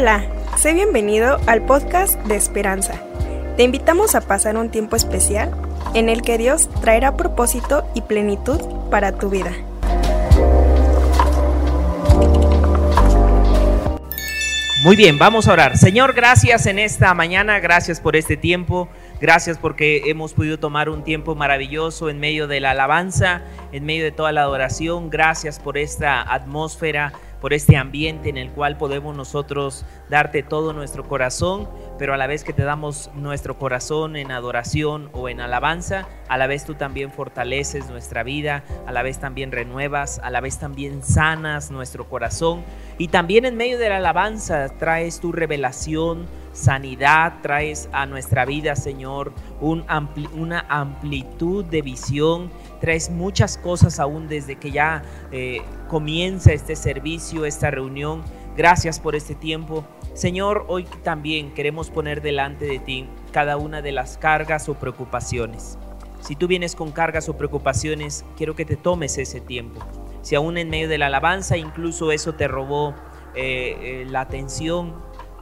Hola, sé bienvenido al podcast de Esperanza. Te invitamos a pasar un tiempo especial en el que Dios traerá propósito y plenitud para tu vida. Muy bien, vamos a orar. Señor, gracias en esta mañana, gracias por este tiempo, gracias porque hemos podido tomar un tiempo maravilloso en medio de la alabanza, en medio de toda la adoración, gracias por esta atmósfera por este ambiente en el cual podemos nosotros darte todo nuestro corazón, pero a la vez que te damos nuestro corazón en adoración o en alabanza, a la vez tú también fortaleces nuestra vida, a la vez también renuevas, a la vez también sanas nuestro corazón. Y también en medio de la alabanza traes tu revelación, sanidad, traes a nuestra vida, Señor, un una amplitud de visión, traes muchas cosas aún desde que ya eh, comienza este servicio, esta reunión. Gracias por este tiempo. Señor, hoy también queremos poner delante de ti cada una de las cargas o preocupaciones. Si tú vienes con cargas o preocupaciones, quiero que te tomes ese tiempo. Si aún en medio de la alabanza incluso eso te robó eh, eh, la atención,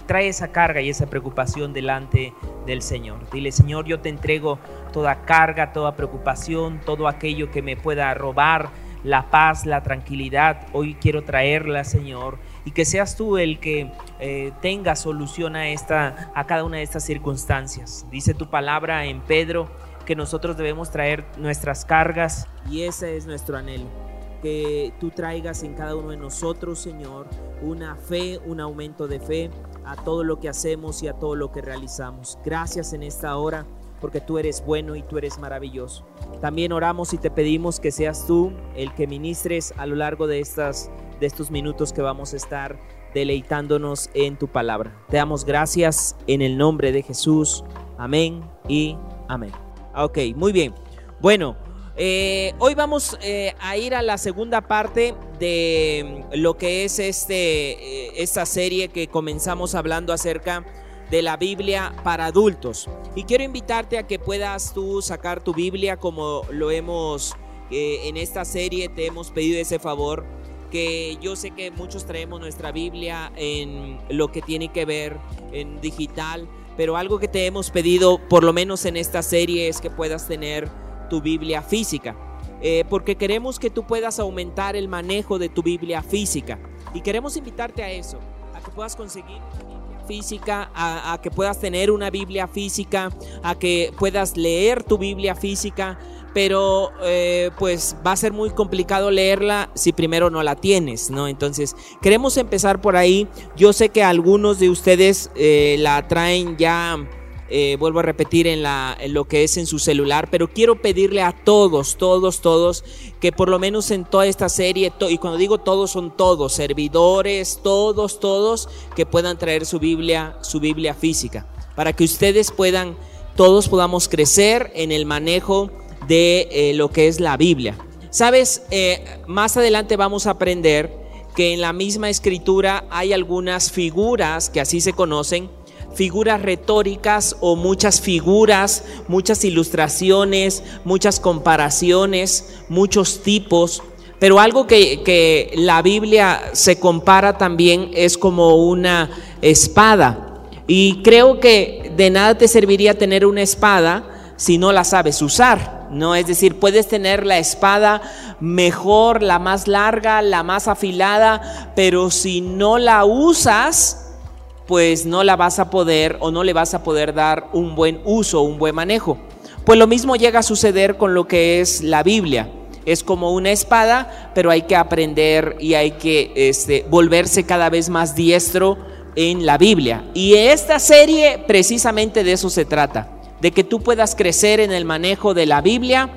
trae esa carga y esa preocupación delante del Señor. Dile, Señor, yo te entrego toda carga, toda preocupación, todo aquello que me pueda robar la paz, la tranquilidad. Hoy quiero traerla, Señor, y que seas tú el que eh, tenga solución a, esta, a cada una de estas circunstancias. Dice tu palabra en Pedro que nosotros debemos traer nuestras cargas y ese es nuestro anhelo. Que tú traigas en cada uno de nosotros, Señor, una fe, un aumento de fe, a todo lo que hacemos y a todo lo que realizamos. Gracias en esta hora porque tú eres bueno y tú eres maravilloso. También oramos y te pedimos que seas tú el que ministres a lo largo de, estas, de estos minutos que vamos a estar deleitándonos en tu palabra. Te damos gracias en el nombre de Jesús. Amén y amén. Ok, muy bien. Bueno, eh, hoy vamos eh, a ir a la segunda parte de lo que es este, eh, esta serie que comenzamos hablando acerca de la Biblia para adultos. Y quiero invitarte a que puedas tú sacar tu Biblia como lo hemos en esta serie, te hemos pedido ese favor que yo sé que muchos traemos nuestra Biblia en lo que tiene que ver en digital, pero algo que te hemos pedido, por lo menos en esta serie, es que puedas tener tu Biblia física. Eh, porque queremos que tú puedas aumentar el manejo de tu Biblia física. Y queremos invitarte a eso, a que puedas conseguir física, a, que puedas tener una Biblia física, a que puedas leer tu Biblia física, pero eh, pues va a ser muy complicado leerla si primero no la tienes, ¿no? Entonces, queremos empezar por ahí. Yo sé que algunos de ustedes eh, la traen ya eh, vuelvo a repetir en, la, lo que es en su celular, pero quiero pedirle a todos, todos, todos, que por lo menos en toda esta serie, y cuando digo todos son todos, servidores, todos, todos, que puedan traer su Biblia, su Biblia física, para que ustedes puedan, todos podamos crecer en el manejo de eh, lo que es la Biblia. Sabes, eh, más adelante vamos a aprender que en la misma escritura hay algunas figuras que así se conocen, figuras retóricas o muchas figuras, muchas ilustraciones, muchas comparaciones, muchos tipos. Pero algo que, que la Biblia se compara también es como una espada. Y creo que de nada te serviría tener una espada si no la sabes usar. ¿no? Es decir, puedes tener la espada mejor, la más larga, la más afilada, pero si no la usas, pues no la vas a poder o no le vas a poder dar un buen uso, un buen manejo. Pues lo mismo llega a suceder con lo que es la Biblia. Es como una espada, pero hay que aprender y hay que este, volverse cada vez más diestro en la Biblia. Y esta serie precisamente de eso se trata, de que tú puedas crecer en el manejo de la Biblia.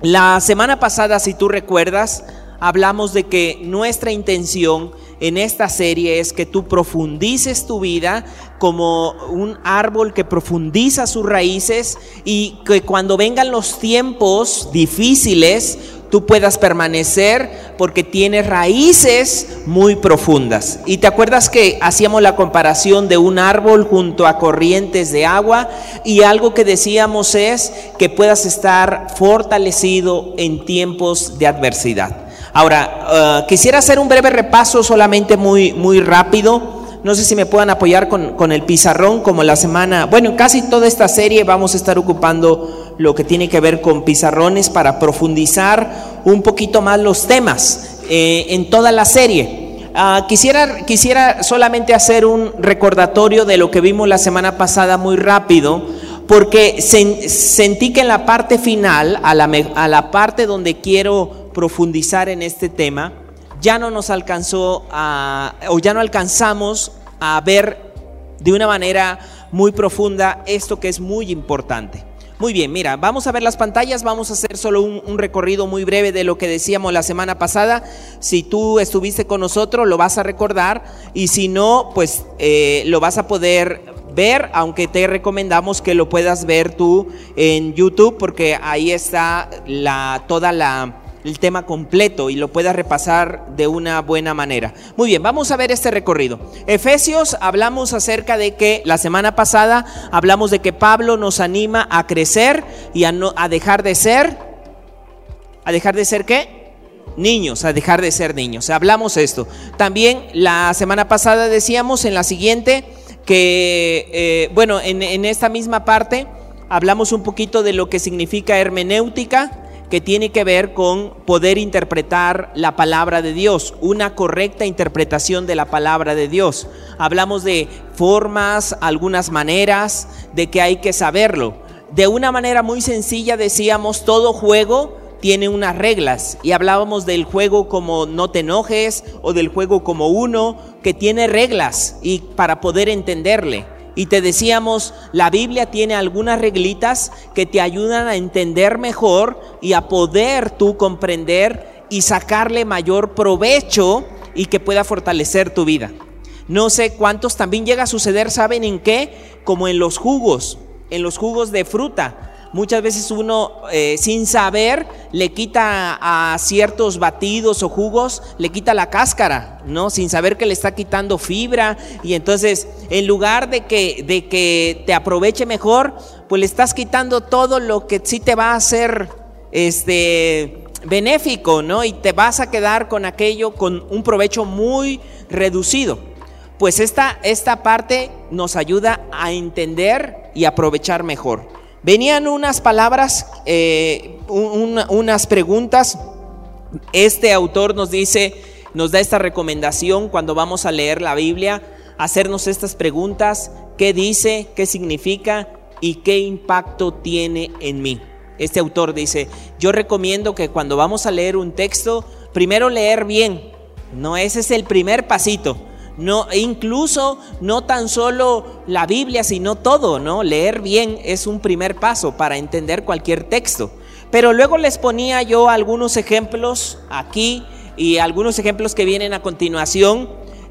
La semana pasada, si tú recuerdas, hablamos de que nuestra intención en esta serie es que tú profundices tu vida como un árbol que profundiza sus raíces y que cuando vengan los tiempos difíciles, tú puedas permanecer porque tienes raíces muy profundas. Y te acuerdas que hacíamos la comparación de un árbol junto a corrientes de agua y algo que decíamos es que puedas estar fortalecido en tiempos de adversidad. Ahora, eh, quisiera hacer un breve repaso solamente muy, muy rápido No sé si me puedan apoyar con, con, el pizarrón como la semana, bueno, casi toda esta serie vamos a estar ocupando lo que tiene que ver con pizarrones para profundizar un poquito más los temas eh, en toda la serie. Ah, quisiera, quisiera solamente hacer un recordatorio de lo que vimos la semana pasada muy rápido, porque sentí que en la parte final, a la, a la parte donde quiero profundizar en este tema, ya no nos alcanzó a, o ya no alcanzamos a ver de una manera muy profunda esto que es muy importante. Muy bien, mira, vamos a ver las pantallas, vamos a hacer solo un, recorrido muy breve de lo que decíamos la semana pasada. Si tú estuviste con nosotros, lo vas a recordar y si no, pues eh, lo vas a poder ver, aunque te recomendamos que lo puedas ver tú en YouTube porque ahí está la, toda la el tema completo y lo puedas repasar de una buena manera. Muy bien, vamos a ver este recorrido. Efesios, hablamos acerca de que la semana pasada hablamos de que Pablo nos anima a crecer y a, no, a dejar de ser, a dejar de ser qué? Niños, a dejar de ser niños. Hablamos esto. También la semana pasada decíamos en la siguiente que, eh, bueno, en, en esta misma parte hablamos un poquito de lo que significa hermenéutica que tiene que ver con poder interpretar la palabra de Dios, una correcta interpretación de la palabra de Dios. Hablamos de formas, algunas maneras, de que hay que saberlo. De una manera muy sencilla decíamos, todo juego tiene unas reglas y hablábamos del juego como no te enojes o del juego como uno que tiene reglas y para poder entenderle. Y te decíamos, la Biblia tiene algunas reglitas que te ayudan a entender mejor y a poder tú comprender y sacarle mayor provecho y que pueda fortalecer tu vida. No sé cuántos también llega a suceder, ¿saben en qué? Como en los jugos, en los jugos de fruta. Muchas veces uno eh, sin saber le quita a ciertos batidos o jugos, le quita la cáscara, ¿no? Sin saber que le está quitando fibra y entonces en lugar de que, de que te aproveche mejor, pues le estás quitando todo lo que sí te va a hacer este, benéfico, ¿no? Y te vas a quedar con aquello con un provecho muy reducido. Pues esta, esta parte nos ayuda a entender y aprovechar mejor. Venían unas palabras, eh, unas preguntas. Este autor nos dice, nos da esta recomendación cuando vamos a leer la Biblia, hacernos estas preguntas, qué dice, qué significa y qué impacto tiene en mí. Este autor dice, yo recomiendo que cuando vamos a leer un texto, primero leer bien, no ese es el primer pasito. No, incluso no tan solo la Biblia, sino todo, ¿no? Leer bien es un primer paso para entender cualquier texto. Pero luego les ponía yo algunos ejemplos aquí y algunos ejemplos que vienen a continuación,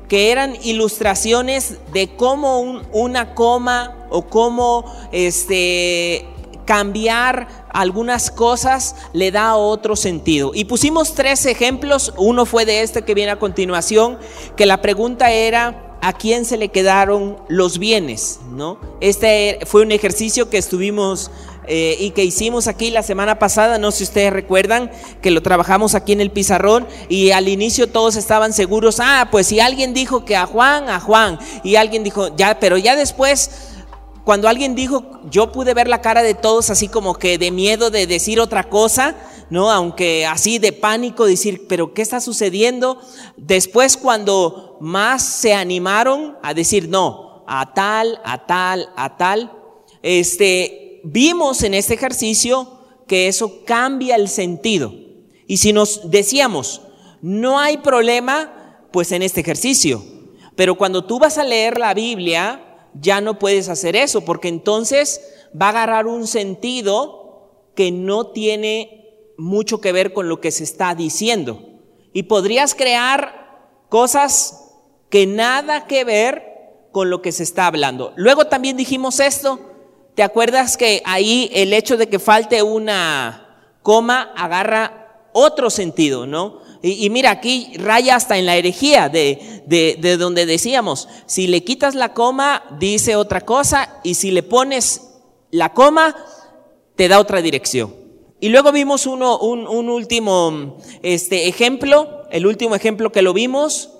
que eran ilustraciones de cómo una coma o cómo este, cambiar algunas cosas le da otro sentido. Y pusimos tres ejemplos, uno fue de este que viene a continuación, que la pregunta era, ¿a quién se le quedaron los bienes? ¿No? Este fue un ejercicio que estuvimos eh, y que hicimos aquí la semana pasada, no sé si ustedes recuerdan, que lo trabajamos aquí en el pizarrón y al inicio todos estaban seguros, ah, pues si alguien dijo que a Juan, a Juan, y alguien dijo, ya, pero ya después cuando alguien dijo, yo pude ver la cara de todos así como que de miedo de decir otra cosa, ¿no? Aunque así de pánico, decir, pero ¿qué está sucediendo? Después cuando más se animaron a decir, no, a tal, a tal, a tal, este, vimos en este ejercicio que eso cambia el sentido. Y si nos decíamos, no hay problema, pues en este ejercicio. Pero cuando tú vas a leer la Biblia, ya no puedes hacer eso, porque entonces va a agarrar un sentido que no tiene mucho que ver con lo que se está diciendo. Y podrías crear cosas que nada que ver con lo que se está hablando. Luego también dijimos esto, ¿te acuerdas que ahí el hecho de que falte una coma agarra otro sentido, ¿no? Y, mira, aquí raya hasta en la herejía de, de, donde decíamos, si le quitas la coma, dice otra cosa, y si le pones la coma, te da otra dirección. Y luego vimos uno, un, un último este, ejemplo, el último ejemplo que lo vimos,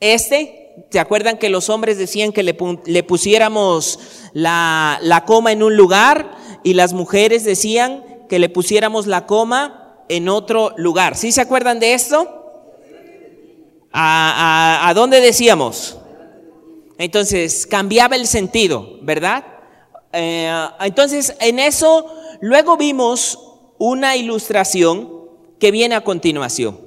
este, ¿Se acuerdan que los hombres decían que le, pusiéramos la, la coma en un lugar y las mujeres decían que le pusiéramos la coma en otro lugar? ¿Sí se acuerdan de esto? ¿A, dónde decíamos? Entonces, cambiaba el sentido, ¿verdad? Eh, entonces, en eso, luego vimos una ilustración que viene a continuación,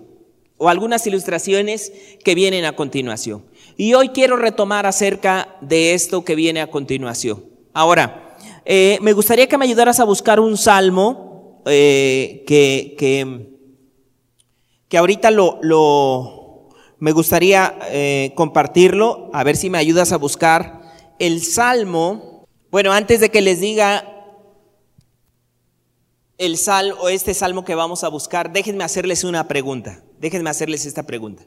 o algunas ilustraciones que vienen a continuación. Y hoy quiero retomar acerca de esto que viene a continuación. Ahora, eh, me gustaría que me ayudaras a buscar un salmo eh, que, que, que, ahorita lo, lo me gustaría eh, compartirlo, a ver si me ayudas a buscar el salmo. Bueno, antes de que les diga el salmo, este salmo que vamos a buscar, déjenme hacerles una pregunta. Déjenme hacerles esta pregunta.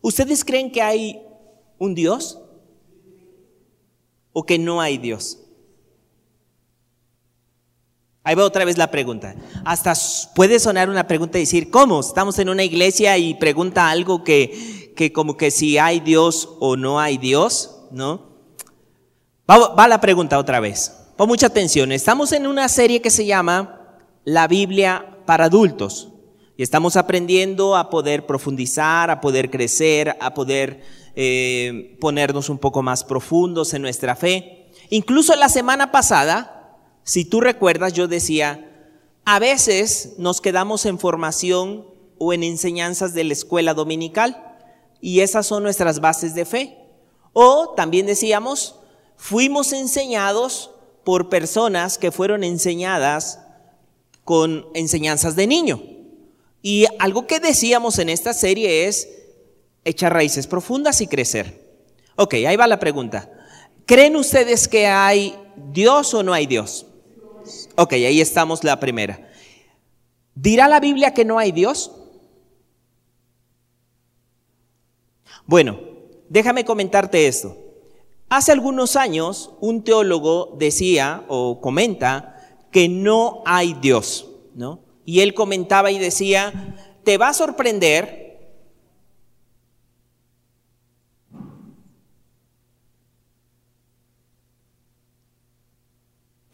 ¿Ustedes creen que hay un Dios o que no hay Dios? Ahí va otra vez la pregunta. Hasta puede sonar una pregunta y decir, ¿cómo? Estamos en una iglesia y pregunta algo que, que como que si hay Dios o no hay Dios, ¿no? Va, la pregunta otra vez. Pon mucha atención. Estamos en una serie que se llama La Biblia para adultos. Y estamos aprendiendo a poder profundizar, a poder crecer, a poder eh, ponernos un poco más profundos en nuestra fe. Incluso la semana pasada, si tú recuerdas, yo decía, a veces nos quedamos en formación o en enseñanzas de la escuela dominical y esas son nuestras bases de fe. O también decíamos, fuimos enseñados por personas que fueron enseñadas con enseñanzas de niño. Y algo que decíamos en esta serie es echar raíces profundas y crecer. Ok, ahí va la pregunta. ¿Creen ustedes que hay Dios o no hay Dios? Ok, ahí estamos la primera. ¿Dirá la Biblia que no hay Dios? Bueno, déjame comentarte esto. Hace algunos años un teólogo decía o comenta que no hay Dios, ¿no? Y él comentaba y decía, te va a sorprender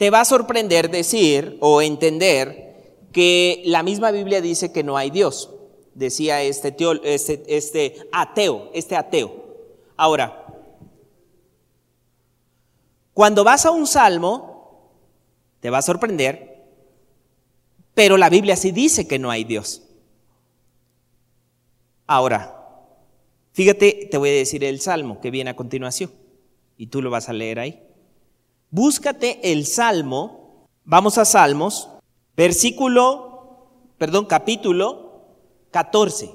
te va a sorprender decir o entender que la misma Biblia dice que no hay Dios, decía este, este, este ateo, este ateo. Ahora, cuando vas a un salmo, te va a sorprender pero la Biblia sí dice que no hay Dios. Ahora, fíjate, te voy a decir el salmo que viene a continuación y tú lo vas a leer ahí. Búscate el salmo, vamos a Salmos, versículo, perdón, capítulo 14.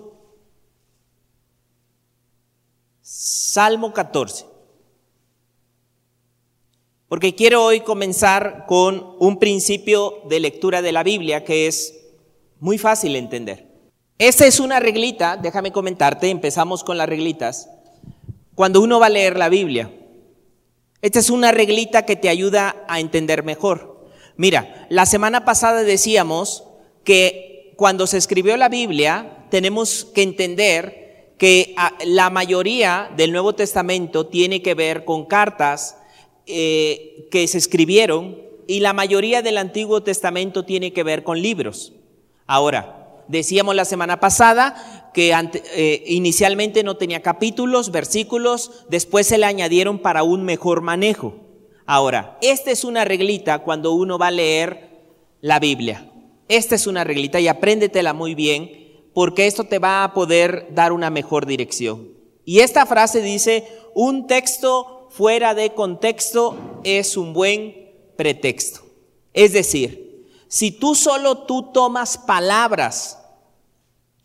Salmo 14. Porque quiero hoy comenzar con un principio de lectura de la Biblia que es muy fácil de entender. Esta es una reglita, déjame comentarte, empezamos con las reglitas. Cuando uno va a leer la Biblia, esta es una reglita que te ayuda a entender mejor. Mira, la semana pasada decíamos que cuando se escribió la Biblia tenemos que entender que ah, la mayoría del Nuevo Testamento tiene que ver con cartas eh, que se escribieron y la mayoría del Antiguo Testamento tiene que ver con libros. Ahora, decíamos la semana pasada que eh, inicialmente no tenía capítulos, versículos, después se le añadieron para un mejor manejo. Ahora, esta es una reglita cuando uno va a leer la Biblia. Esta es una reglita y apréndetela muy bien porque esto te va a poder dar una mejor dirección. Y esta frase dice, un texto fuera de contexto es un buen pretexto. Es decir, si tú solo tú tomas palabras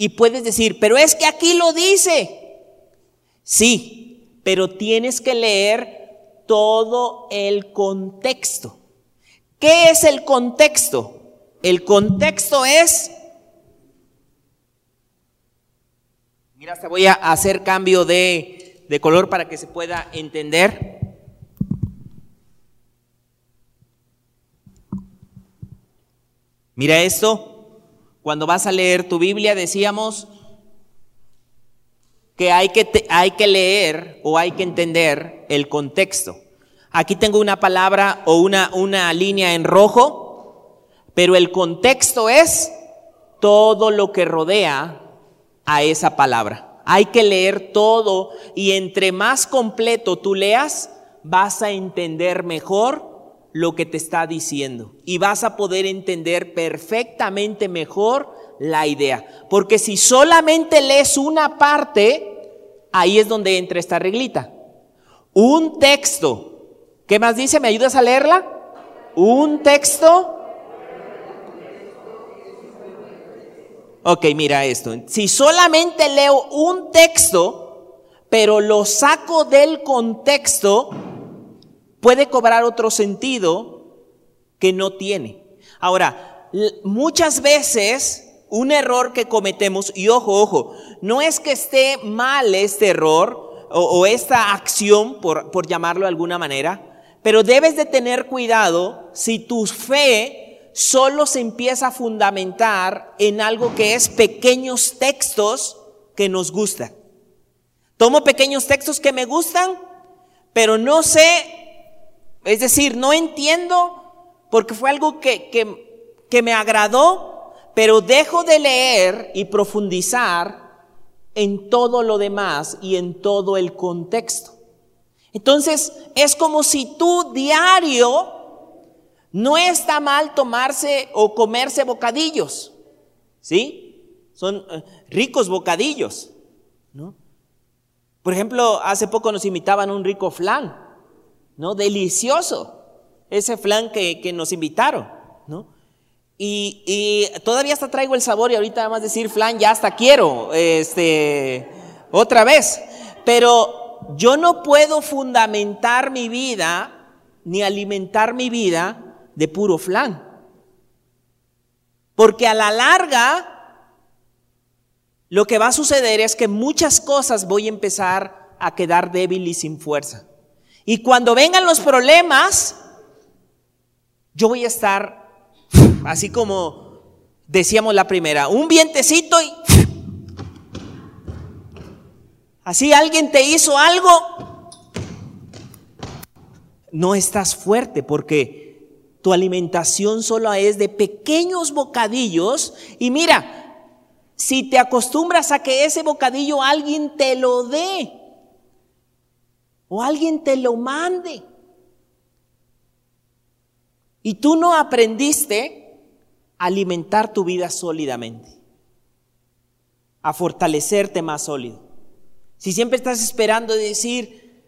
y puedes decir, pero es que aquí lo dice. Sí, pero tienes que leer todo el contexto. ¿Qué es el contexto? El contexto es... Mira, te voy a hacer cambio de de color para que se pueda entender. Mira esto, cuando vas a leer tu Biblia decíamos que hay que, hay que leer o hay que entender el contexto. Aquí tengo una palabra o una, una línea en rojo, pero el contexto es todo lo que rodea a esa palabra. Hay que leer todo y entre más completo tú leas, vas a entender mejor lo que te está diciendo y vas a poder entender perfectamente mejor la idea. Porque si solamente lees una parte, ahí es donde entra esta reglita. Un texto. ¿Qué más dice? ¿Me ayudas a leerla? Un texto. Ok, mira esto. Si solamente leo un texto, pero lo saco del contexto, puede cobrar otro sentido que no tiene. Ahora, muchas veces un error que cometemos, y ojo, ojo, no es que esté mal este error o, esta acción, por, por llamarlo de alguna manera, pero debes de tener cuidado si tu fe solo se empieza a fundamentar en algo que es pequeños textos que nos gustan. Tomo pequeños textos que me gustan, pero no sé es decir, no entiendo porque fue algo que, que, me agradó, pero dejo de leer y profundizar en todo lo demás y en todo el contexto. Entonces, es como si tú diario no está mal tomarse o comerse bocadillos, ¿sí? Son eh, ricos bocadillos, ¿no? Por ejemplo, hace poco nos imitaban un rico flan. ¿No? Delicioso ese flan que, nos invitaron, ¿no? Y, todavía hasta traigo el sabor y ahorita más decir flan ya hasta quiero, este, otra vez. Pero yo no puedo fundamentar mi vida ni alimentar mi vida de puro flan. Porque a la larga, lo que va a suceder es que muchas cosas voy a empezar a quedar débil y sin fuerza. Y cuando vengan los problemas, yo voy a estar así como decíamos la primera, un vientecito y así alguien te hizo algo. No estás fuerte porque tu alimentación solo es de pequeños bocadillos y mira, si te acostumbras a que ese bocadillo alguien te lo dé, o alguien te lo mande. Y tú no aprendiste a alimentar tu vida sólidamente, a fortalecerte más sólido. Si siempre estás esperando decir,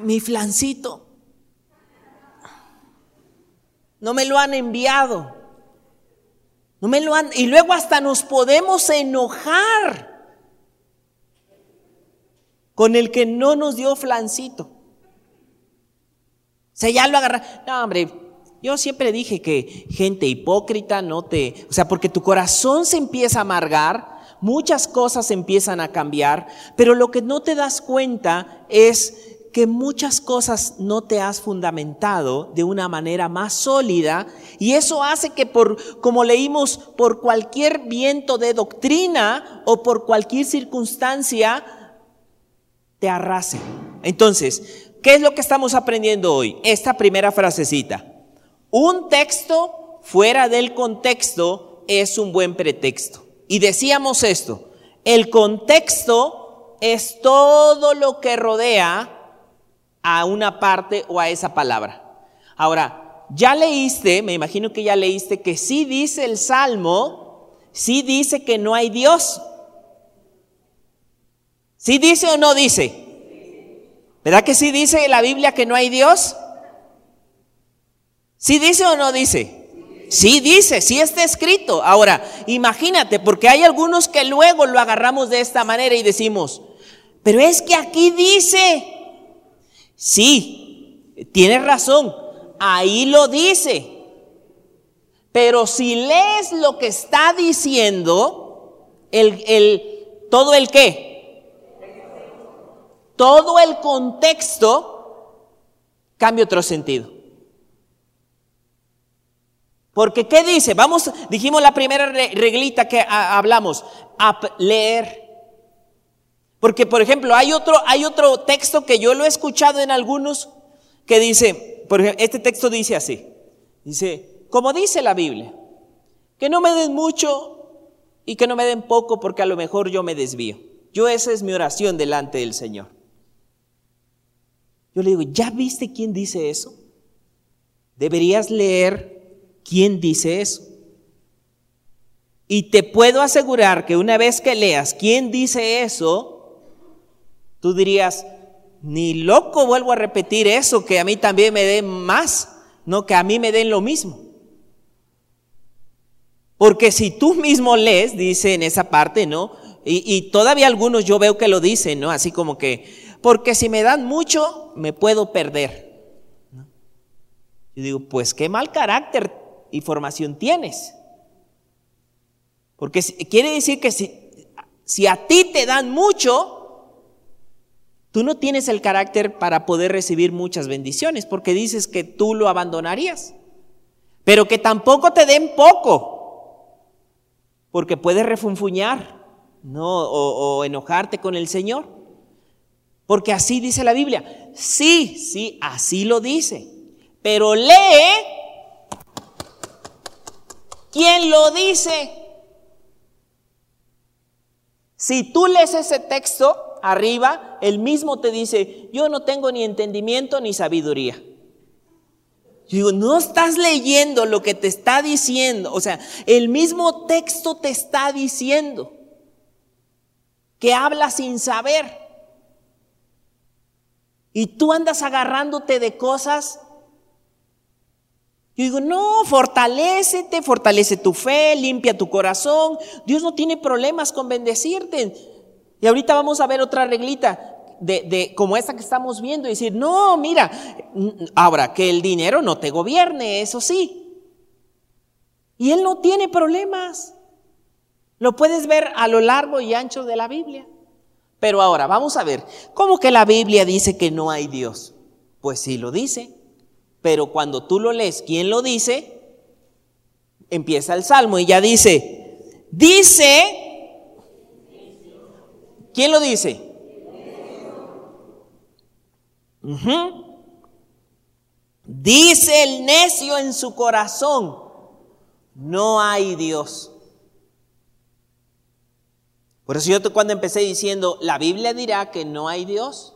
mi flancito, no me lo han enviado, no me lo han, y luego hasta nos podemos enojar con el que no nos dio flancito. O sea, ya lo agarra. No, hombre, yo siempre dije que gente hipócrita no te... O sea, porque tu corazón se empieza a amargar, muchas cosas empiezan a cambiar, pero lo que no te das cuenta es que muchas cosas no te has fundamentado de una manera más sólida y eso hace que por, como leímos, por cualquier viento de doctrina o por cualquier circunstancia, te arrase. Entonces, ¿qué es lo que estamos aprendiendo hoy? Esta primera frasecita. Un texto fuera del contexto es un buen pretexto. Y decíamos esto, el contexto es todo lo que rodea a una parte o a esa palabra. Ahora, ya leíste, me imagino que ya leíste que sí dice el Salmo, sí dice que no hay Dios. ¿Sí dice o no dice? ¿Verdad que sí dice la Biblia que no hay Dios? ¿Sí dice o no dice? Sí dice, sí está escrito. Ahora, imagínate, porque hay algunos que luego lo agarramos de esta manera y decimos, pero es que aquí dice, sí, tienes razón, ahí lo dice. Pero si lees lo que está diciendo, el, el, todo el qué, todo el contexto cambia otro sentido. Porque ¿qué dice? Vamos, dijimos la primera reglita que hablamos, a leer. Porque, por ejemplo, hay otro, hay otro texto que yo lo he escuchado en algunos que dice, por ejemplo, este texto dice así, dice, como dice la Biblia, que no me den mucho y que no me den poco porque a lo mejor yo me desvío. Yo esa es mi oración delante del Señor. Yo le digo, ¿ya viste quién dice eso? Deberías leer quién dice eso. Y te puedo asegurar que una vez que leas quién dice eso, tú dirías, ni loco vuelvo a repetir eso, que a mí también me den más, no que a mí me den lo mismo. Porque si tú mismo lees, dice en esa parte, ¿no? Y, todavía algunos yo veo que lo dicen, ¿no? Así como que, porque si me dan mucho, me puedo perder. Yo digo, pues qué mal carácter y formación tienes. Porque quiere decir que si, si a ti te dan mucho, tú no tienes el carácter para poder recibir muchas bendiciones, porque dices que tú lo abandonarías. Pero que tampoco te den poco, porque puedes refunfuñar. ¿no? O, enojarte con el Señor. Porque así dice la Biblia. Sí, sí, así lo dice. Pero lee quién lo dice. Si tú lees ese texto arriba, el mismo te dice, yo no tengo ni entendimiento ni sabiduría. Yo digo, no estás leyendo lo que te está diciendo. O sea, el mismo texto te está diciendo que habla sin saber. Y tú andas agarrándote de cosas. Yo digo, no, fortalécete, fortalece tu fe, limpia tu corazón. Dios no tiene problemas con bendecirte. Y ahorita vamos a ver otra reglita de, de, como esta que estamos viendo y decir, no, mira, ahora que el dinero no te gobierne, eso sí. Y Él no tiene problemas. Lo puedes ver a lo largo y ancho de la Biblia. Pero ahora, vamos a ver, ¿cómo que la Biblia dice que no hay Dios? Pues sí lo dice, pero cuando tú lo lees, ¿quién lo dice? Empieza el Salmo y ya dice, dice, ¿quién lo dice? Dice el necio en su corazón, no hay Dios. Por eso yo cuando empecé diciendo, la Biblia dirá que no hay Dios,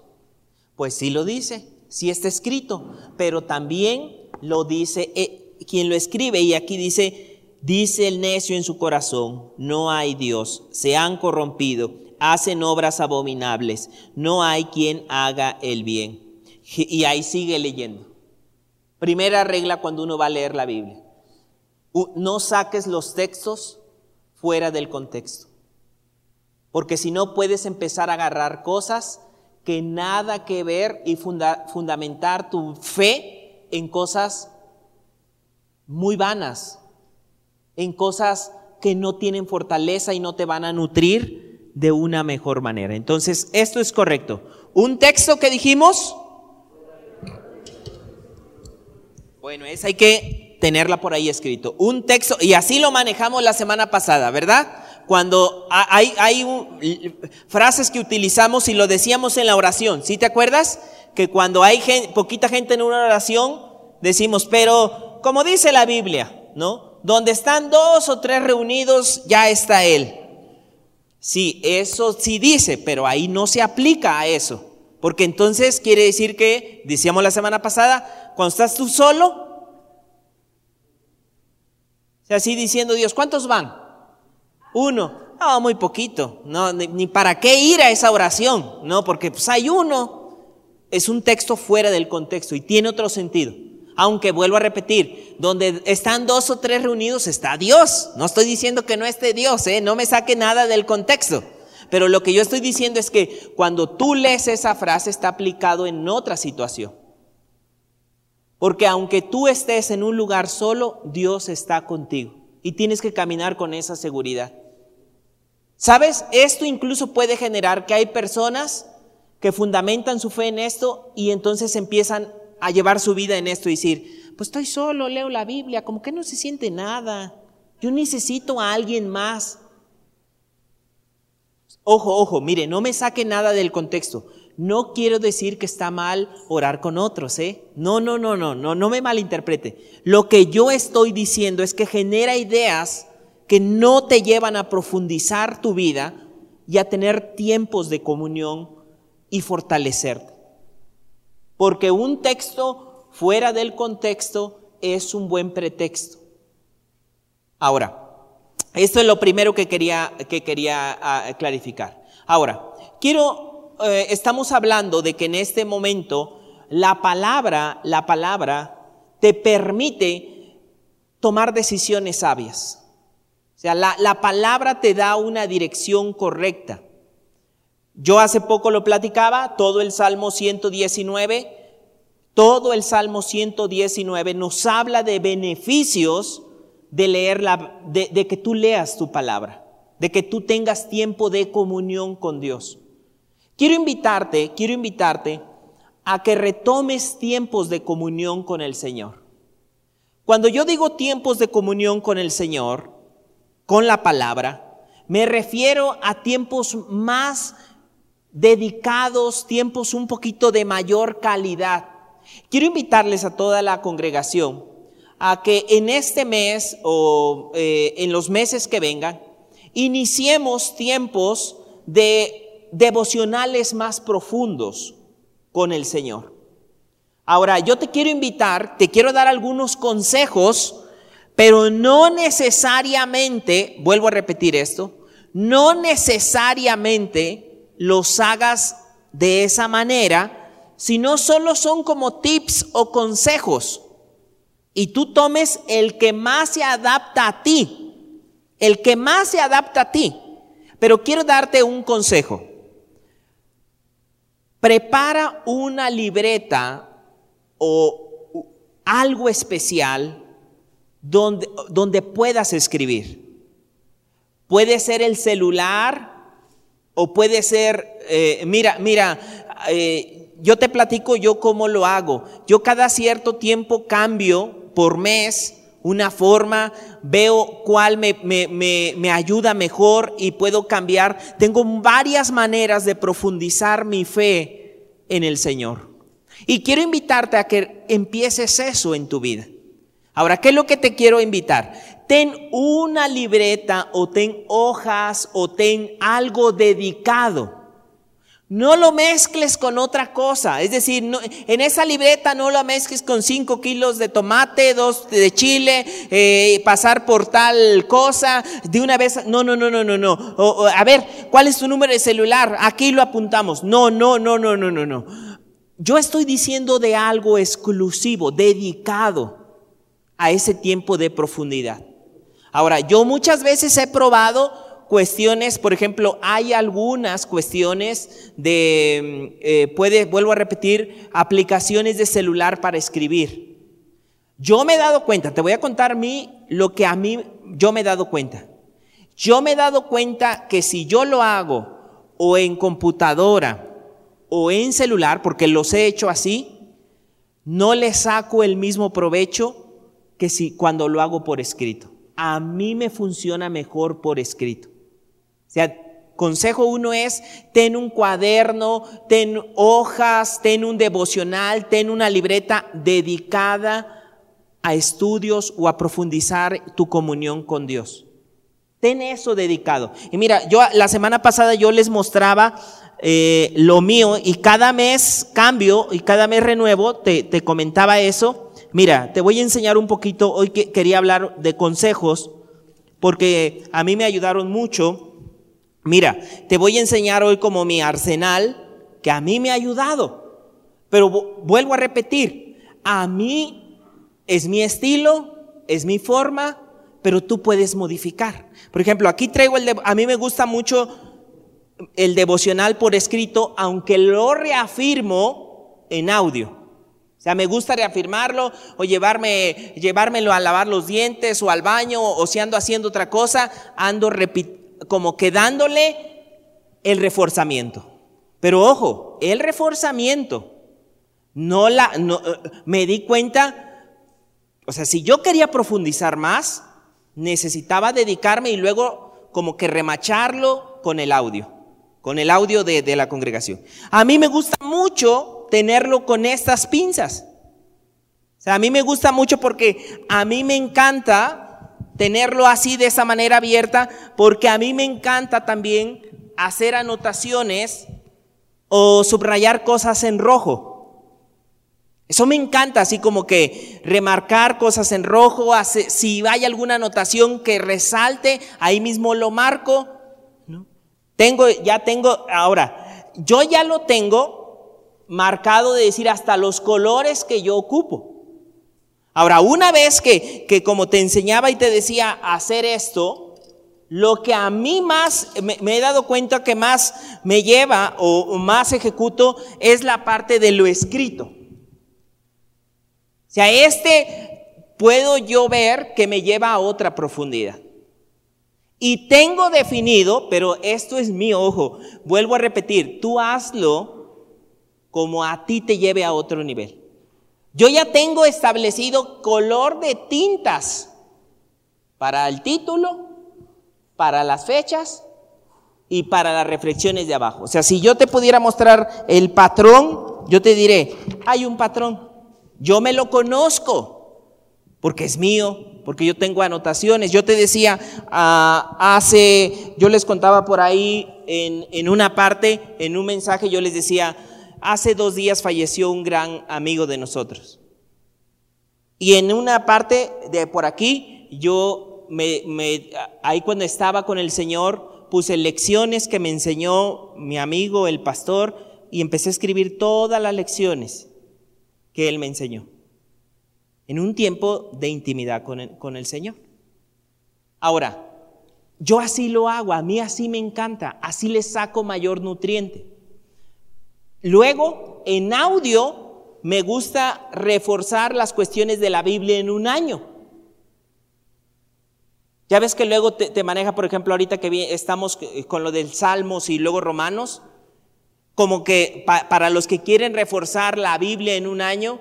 pues sí lo dice, sí está escrito, pero también lo dice eh, quien lo escribe y aquí dice, dice el necio en su corazón, no hay Dios, se han corrompido, hacen obras abominables, no hay quien haga el bien. Y ahí sigue leyendo. Primera regla cuando uno va a leer la Biblia. No saques los textos fuera del contexto. Porque si no puedes empezar a agarrar cosas que nada que ver y fundamentar tu fe en cosas muy vanas, en cosas que no tienen fortaleza y no te van a nutrir de una mejor manera. Entonces, esto es correcto. Un texto que dijimos, bueno, es hay que tenerla por ahí escrito. Un texto, y así lo manejamos la semana pasada, ¿verdad? Cuando hay, frases que utilizamos y lo decíamos en la oración. ¿Sí te acuerdas? Que cuando hay poquita gente en una oración, decimos, pero como dice la Biblia, ¿no? Donde están dos o tres reunidos, ya está Él. Sí, eso sí dice, pero ahí no se aplica a eso. Porque entonces quiere decir que, decíamos la semana pasada, cuando estás tú solo, así diciendo Dios, ¿cuántos van? Uno. No, muy poquito. No, ni, para qué ir a esa oración. No, porque pues hay uno. Es un texto fuera del contexto y tiene otro sentido. Aunque vuelvo a repetir, donde están dos o tres reunidos está Dios. No estoy diciendo que no esté Dios, ¿eh? no me saque nada del contexto. Pero lo que yo estoy diciendo es que cuando tú lees esa frase está aplicado en otra situación. Porque aunque tú estés en un lugar solo, Dios está contigo. Y tienes que caminar con esa seguridad. ¿Sabes? Esto incluso puede generar que hay personas que fundamentan su fe en esto y entonces empiezan a llevar su vida en esto y decir, pues estoy solo, leo la Biblia, como que no se siente nada. Yo necesito a alguien más. Ojo, ojo, mire, no me saque nada del contexto. No quiero decir que está mal orar con otros, ¿eh? No, no, no, no, no, no me malinterprete. Lo que yo estoy diciendo es que genera ideas que no te llevan a profundizar tu vida y a tener tiempos de comunión y fortalecerte. Porque un texto fuera del contexto es un buen pretexto. Ahora, esto es lo primero que quería, que quería ah, clarificar. Ahora, quiero, eh, estamos hablando de que en este momento la palabra, la palabra te permite tomar decisiones sabias. O sea, la, la palabra te da una dirección correcta. Yo hace poco lo platicaba, todo el Salmo 119, todo el Salmo 119 nos habla de beneficios de leer la, de, de que tú leas tu palabra, de que tú tengas tiempo de comunión con Dios. Quiero invitarte, quiero invitarte a que retomes tiempos de comunión con el Señor. Cuando yo digo tiempos de comunión con el Señor, con la palabra, me refiero a tiempos más dedicados, tiempos un poquito de mayor calidad. Quiero invitarles a toda la congregación a que en este mes o eh, en los meses que vengan, iniciemos tiempos de devocionales más profundos con el Señor. Ahora, yo te quiero invitar, te quiero dar algunos consejos, pero no necesariamente, vuelvo a repetir esto, no necesariamente los hagas de esa manera, sino solo son como tips o consejos. Y tú tomes el que más se adapta a ti, el que más se adapta a ti. Pero quiero darte un consejo. Prepara una libreta o algo especial donde, donde puedas escribir. Puede ser el celular, o puede ser, eh, mira, mira, eh, yo te platico yo cómo lo hago. Yo cada cierto tiempo cambio por mes una forma, veo cuál me, me, me, me, ayuda mejor y puedo cambiar. Tengo varias maneras de profundizar mi fe en el Señor. Y quiero invitarte a que empieces eso en tu vida. Ahora, ¿qué es lo que te quiero invitar? ten una libreta o ten hojas o ten algo dedicado. No lo mezcles con otra cosa. Es decir, en esa libreta no lo mezcles con cinco kilos de tomate, dos de chile, eh, pasar por tal cosa, de una vez. No, no, no, no, no, no. a ver, ¿cuál es tu número de celular? Aquí lo apuntamos. No, no, no, no, no, no, no. Yo estoy diciendo de algo exclusivo, dedicado a ese tiempo de profundidad. Ahora, yo muchas veces he probado cuestiones, por ejemplo, hay algunas cuestiones de, eh, puede, vuelvo a repetir, aplicaciones de celular para escribir. Yo me he dado cuenta, te voy a contar mí lo que a mí yo me he dado cuenta. Yo me he dado cuenta que si yo lo hago o en computadora o en celular, porque los he hecho así, no le saco el mismo provecho que si cuando lo hago por escrito a mí me funciona mejor por escrito. O sea, consejo uno es, ten un cuaderno, ten hojas, ten un devocional, ten una libreta dedicada a estudios o a profundizar tu comunión con Dios. Ten eso dedicado. Y mira, yo la semana pasada yo les mostraba eh, lo mío y cada mes cambio y cada mes renuevo, te, te comentaba eso. Mira, te voy a enseñar un poquito, hoy que quería hablar de consejos, porque a mí me ayudaron mucho. Mira, te voy a enseñar hoy como mi arsenal, que a mí me ha ayudado. Pero vuelvo a repetir, a mí es mi estilo, es mi forma, pero tú puedes modificar. Por ejemplo, aquí traigo el, a mí me gusta mucho el devocional por escrito, aunque lo reafirmo en audio sea, me gusta reafirmarlo o llevarme, llevármelo a lavar los dientes o al baño o si ando haciendo otra cosa, ando como quedándole el reforzamiento. Pero ojo, el reforzamiento, no la, no, me di cuenta, o sea, si yo quería profundizar más, necesitaba dedicarme y luego como que remacharlo con el audio. con el audio de, de la congregación. A mí me gusta mucho tenerlo con estas pinzas. O sea, a mí me gusta mucho porque a mí me encanta tenerlo así de esa manera abierta, porque a mí me encanta también hacer anotaciones o subrayar cosas en rojo. Eso me encanta, así como que remarcar cosas en rojo, si hay alguna anotación que resalte, ahí mismo lo marco. Tengo, ya tengo, ahora, yo ya lo tengo marcado de decir hasta los colores que yo ocupo. Ahora, una vez que, que como te enseñaba y te decía hacer esto, lo que a mí más me, he dado cuenta que más me lleva o más ejecuto es la parte de lo escrito sea, este puedo yo ver que me lleva a otra profundidad. Y tengo definido, pero esto es mi ojo, vuelvo a repetir, tú hazlo como a ti te lleve a otro nivel. Yo ya tengo establecido color de tintas para el título, para las fechas y para las reflexiones de abajo. O sea, si yo te pudiera mostrar el patrón, yo te diré, hay un patrón. Yo me lo conozco porque es mío, porque yo tengo anotaciones. Yo te decía, ah, hace, yo les contaba por ahí en, en una parte, en un mensaje, yo les decía, hace dos días falleció un gran amigo de nosotros. Y en una parte de por aquí, yo me, ahí cuando estaba con el Señor, puse lecciones que me enseñó mi amigo, el pastor, y empecé a escribir todas las lecciones que Él me enseñó. En un tiempo de intimidad con el, con el Señor. Ahora, yo así lo hago, a mí así me encanta, así le saco mayor nutriente. Luego, en audio, me gusta reforzar las cuestiones de la Biblia en un año. Ya ves que luego te, maneja, por ejemplo, ahorita que estamos con lo del Salmos y luego Romanos, como que para los que quieren reforzar la Biblia en un año,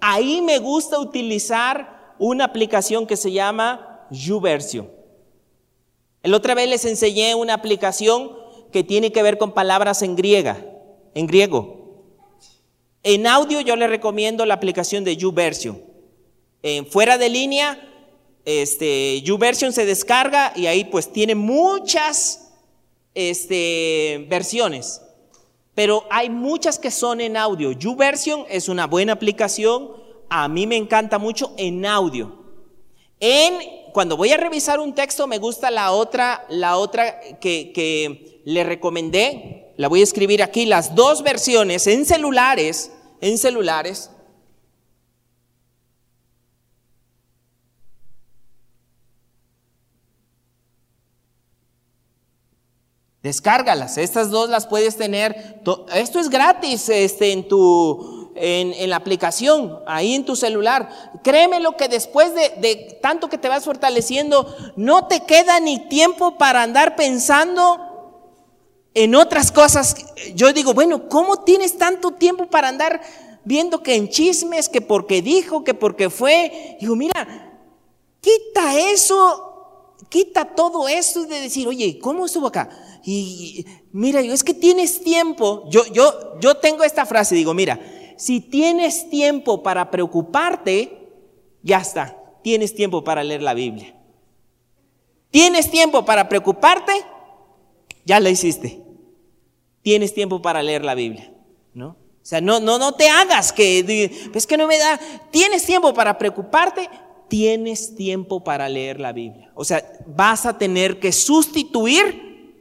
ahí, me gusta utilizar una aplicación que se llama YouVersion. El otra vez les enseñé una aplicación que tiene que ver con palabras en griega, en griego. En audio yo les recomiendo la aplicación de YouVersion. En fuera de línea, este, YouVersion se descarga y ahí pues tiene muchas este, versiones, pero hay muchas que son en audio. YouVersion es una buena aplicación, a mí me encanta mucho en audio. En cuando voy a revisar un texto me gusta la otra, la otra que, que le recomendé, la voy a escribir aquí, las dos versiones en celulares, en celulares Descárgalas, estas dos las puedes tener. Esto es gratis este, en, tu, en, la aplicación, ahí en tu celular. Créeme lo que después de, de tanto que te vas fortaleciendo, no te queda ni tiempo para andar pensando en otras cosas. Yo digo, bueno, ¿cómo tienes tanto tiempo para andar viendo que en chismes, que porque dijo, que porque fue? Digo, mira, quita eso, quita todo eso de decir, oye, ¿cómo estuvo acá? Y mira, es que tienes tiempo. Yo, yo, yo tengo esta frase, digo, mira, si tienes tiempo para preocuparte, ya está, tienes tiempo para leer la Biblia. ¿Tienes tiempo para preocuparte? Ya la hiciste. Tienes tiempo para leer la Biblia, ¿no? O sea, no, no, no te hagas que, es que no me da, tienes tiempo para preocuparte, tienes tiempo para leer la Biblia. O sea, vas a tener que sustituir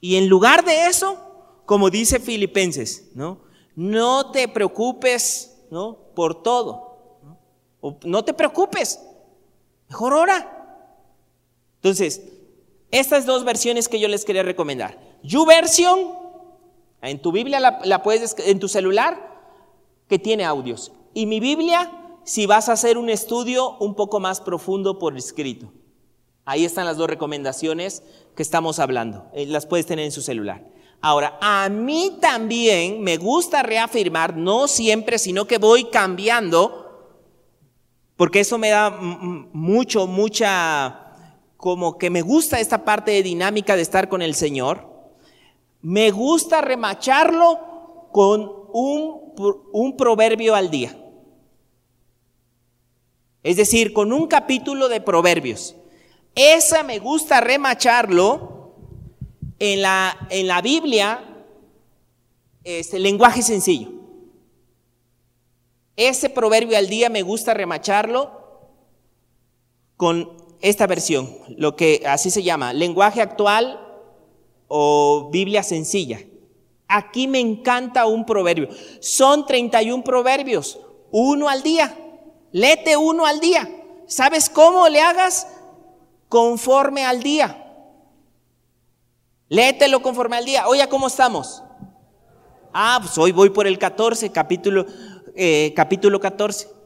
y en lugar de eso, como dice Filipenses, ¿no? No te preocupes, ¿no? Por todo. ¿no? no te preocupes. Mejor ora. Entonces, estas dos versiones que yo les quería recomendar. YouVersion, en tu Biblia la, puedes, en tu celular, que tiene audios. Y mi Biblia, si vas a hacer un estudio un poco más profundo por escrito. Ahí están las dos recomendaciones que estamos hablando. Eh, las puedes tener en su celular. Ahora, a mí también me gusta reafirmar, no siempre, sino que voy cambiando, porque eso me da mucho, mucha, como que me gusta esta parte de dinámica de estar con el Señor. me gusta remacharlo con un, un proverbio al día. Es decir, con un capítulo de proverbios. Esa me gusta remacharlo en la, en la Biblia, este, lenguaje sencillo. Ese proverbio al día me gusta remacharlo con esta versión, lo que así se llama, lenguaje actual o Biblia sencilla. Aquí me encanta un proverbio. Son 31 proverbios, uno al día. Léete uno al día. ¿Sabes cómo le hagas? Conforme al día. Léetelo conforme al día. Oye, ¿cómo estamos? Ah, pues hoy voy por el 14, capítulo, eh, capítulo 14.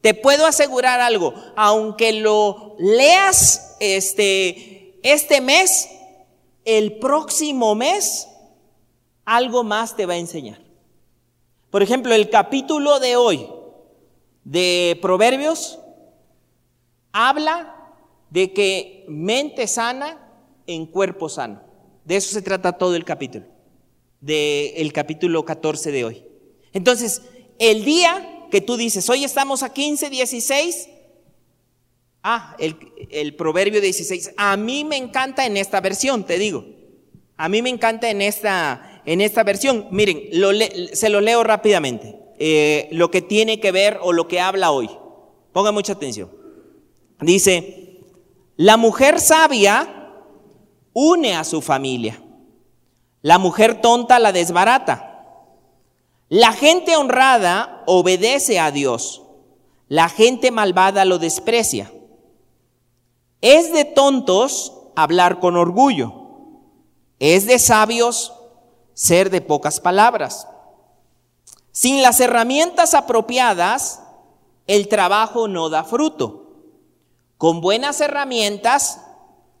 Te puedo asegurar algo, aunque lo leas este, este mes, el próximo mes, algo más te va a enseñar. Por ejemplo, el capítulo de hoy de Proverbios habla de que mente sana en cuerpo sano. De eso se trata todo el capítulo, del capítulo 14 de hoy. Entonces, el día que tú dices, hoy estamos a 15, 16, ah, el, el proverbio 16, a mí me encanta en esta versión, te digo, a mí me encanta en esta, en esta versión. Miren, se lo leo rápidamente, eh, lo que tiene que ver o lo que habla hoy. Ponga mucha atención. Dice, la mujer sabia une a su familia, la mujer tonta la desbarata. La gente honrada obedece a Dios. La gente malvada lo desprecia. Es de tontos hablar con orgullo. Es de sabios ser de pocas palabras. Sin las herramientas apropiadas, el trabajo no da fruto. Con buenas herramientas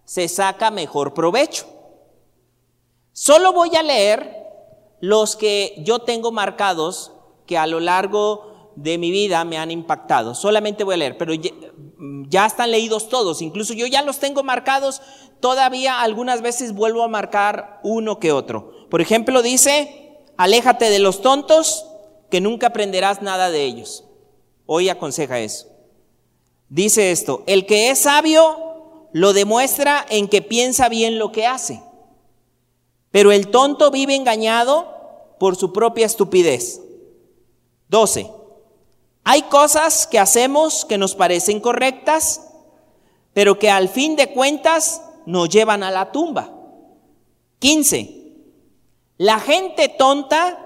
se saca mejor provecho. Solo voy a leer los que yo tengo marcados que a lo largo de mi vida me han impactado. Solamente voy a leer, pero ya, están leídos todos. Incluso yo ya los tengo marcados. Todavía algunas veces vuelvo a marcar uno que otro. Por ejemplo, dice, aléjate de los tontos, que nunca aprenderás nada de ellos. Hoy aconseja eso. Dice esto, el que es sabio lo demuestra en que piensa bien lo que hace. Pero el tonto vive engañado por su propia estupidez. 12. Hay cosas que hacemos que nos parecen correctas, pero que al fin de cuentas nos llevan a la tumba. 15. La gente tonta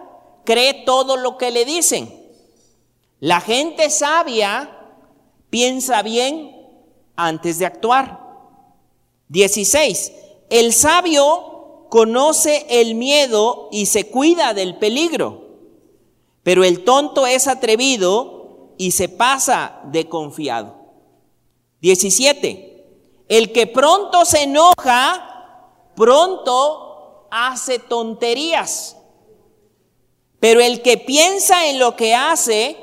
cree todo lo que le dicen. La gente sabia piensa bien antes de actuar. 16. El sabio conoce el miedo y se cuida del peligro, pero el tonto es atrevido y se pasa de confiado. 17. El que pronto se enoja, pronto hace tonterías, pero el que piensa en lo que hace,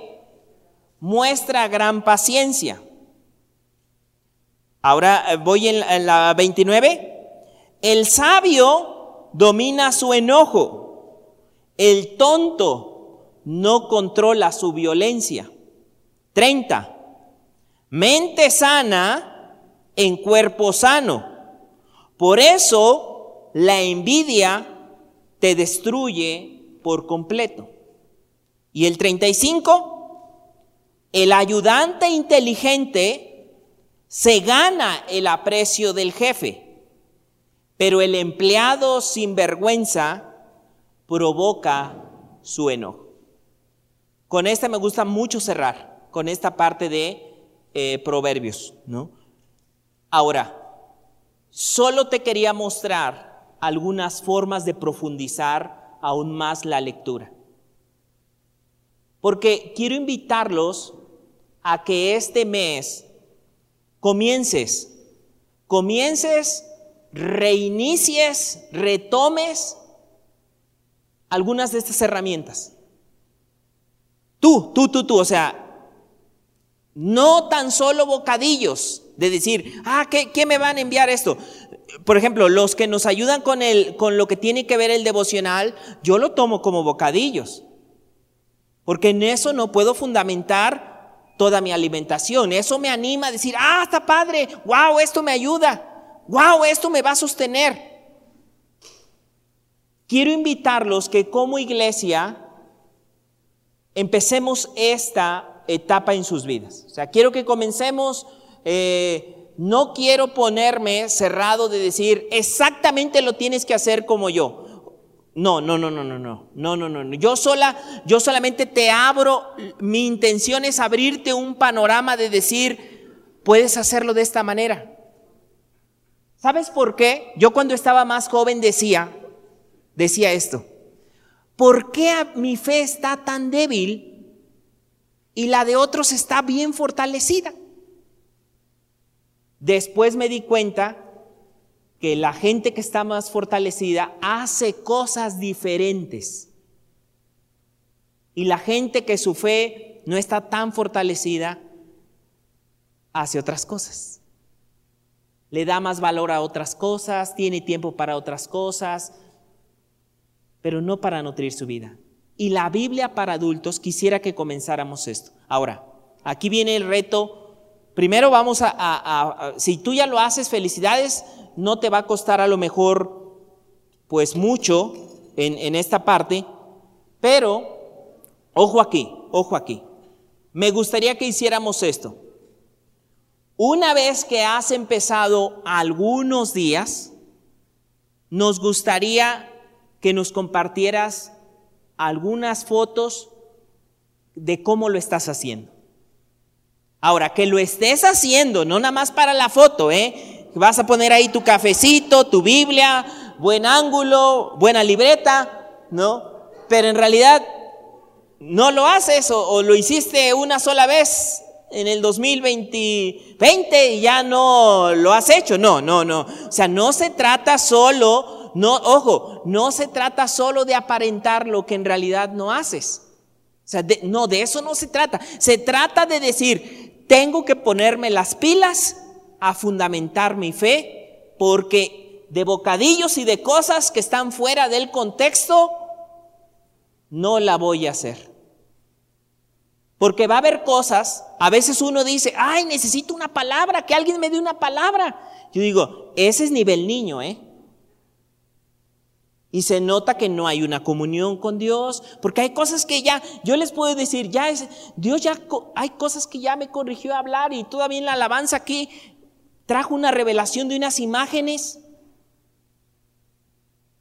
muestra gran paciencia. Ahora eh, voy en la 29. El sabio domina su enojo. El tonto no controla su violencia. 30. Mente sana en cuerpo sano. Por eso la envidia te destruye por completo. Y el 35. El ayudante inteligente se gana el aprecio del jefe pero el empleado sin vergüenza provoca su enojo. Con esta me gusta mucho cerrar, con esta parte de eh, Proverbios, ¿no? Ahora, solo te quería mostrar algunas formas de profundizar aún más la lectura. Porque quiero invitarlos a que este mes comiences, comiences reinicies, retomes algunas de estas herramientas. Tú, tú, tú, tú, o sea, no tan solo bocadillos de decir, ah, ¿qué, ¿qué, me van a enviar esto? Por ejemplo, los que nos ayudan con, el, con lo que tiene que ver el devocional, yo lo tomo como bocadillos, porque en eso no puedo fundamentar toda mi alimentación. Eso me anima a decir, ah, está padre, wow, esto me ayuda, wow, esto me va a sostener. Quiero invitarlos que como iglesia empecemos esta etapa en sus vidas. O sea, quiero que comencemos, eh, no quiero ponerme cerrado de decir, exactamente lo tienes que hacer como yo. No, no, no, no, no, no, no, no, no. Yo sola, yo solamente te abro, mi intención es abrirte un panorama de decir, puedes hacerlo de esta manera. ¿Sabes por qué? Yo cuando estaba más joven decía, decía esto, ¿por qué mi fe está tan débil y la de otros está bien fortalecida? Después me di cuenta que la gente que está más fortalecida hace cosas diferentes. Y la gente que su fe no está tan fortalecida hace otras cosas. Le da más valor a otras cosas, tiene tiempo para otras cosas, pero no para nutrir su vida. Y la Biblia para adultos quisiera que comenzáramos esto. Ahora, aquí viene el reto. Primero vamos a, si tú ya lo haces, felicidades, no te va a costar a lo mejor pues mucho en, en esta parte, pero ojo aquí, ojo aquí. Me gustaría que hiciéramos esto. Una vez que has empezado algunos días, nos gustaría que nos compartieras algunas fotos de cómo lo estás haciendo. Ahora, que lo estés haciendo, no nada más para la foto, ¿eh? Vas a poner ahí tu cafecito, tu Biblia, buen ángulo, buena libreta, ¿no? Pero en realidad no lo haces o, o lo hiciste una sola vez en el 2020 y ya no lo has hecho. No, no, no. O sea, no se trata solo no, ojo, no se trata solo de aparentar lo que en realidad no haces. O sea, no, de eso no se trata. Se trata de decir, tengo que ponerme las pilas a fundamentar mi fe, porque de bocadillos y de cosas que están fuera del contexto, no la voy a hacer. Porque va a haber cosas, a veces uno dice, ay, necesito una palabra, que alguien me dé una palabra. Yo digo, ese es nivel niño, ¿eh? Y se nota que no hay una comunión con Dios, porque hay cosas que ya, yo les puedo decir, ya es, Dios ya, hay cosas que ya me corrigió a hablar y todavía en la alabanza aquí trajo una revelación de unas imágenes.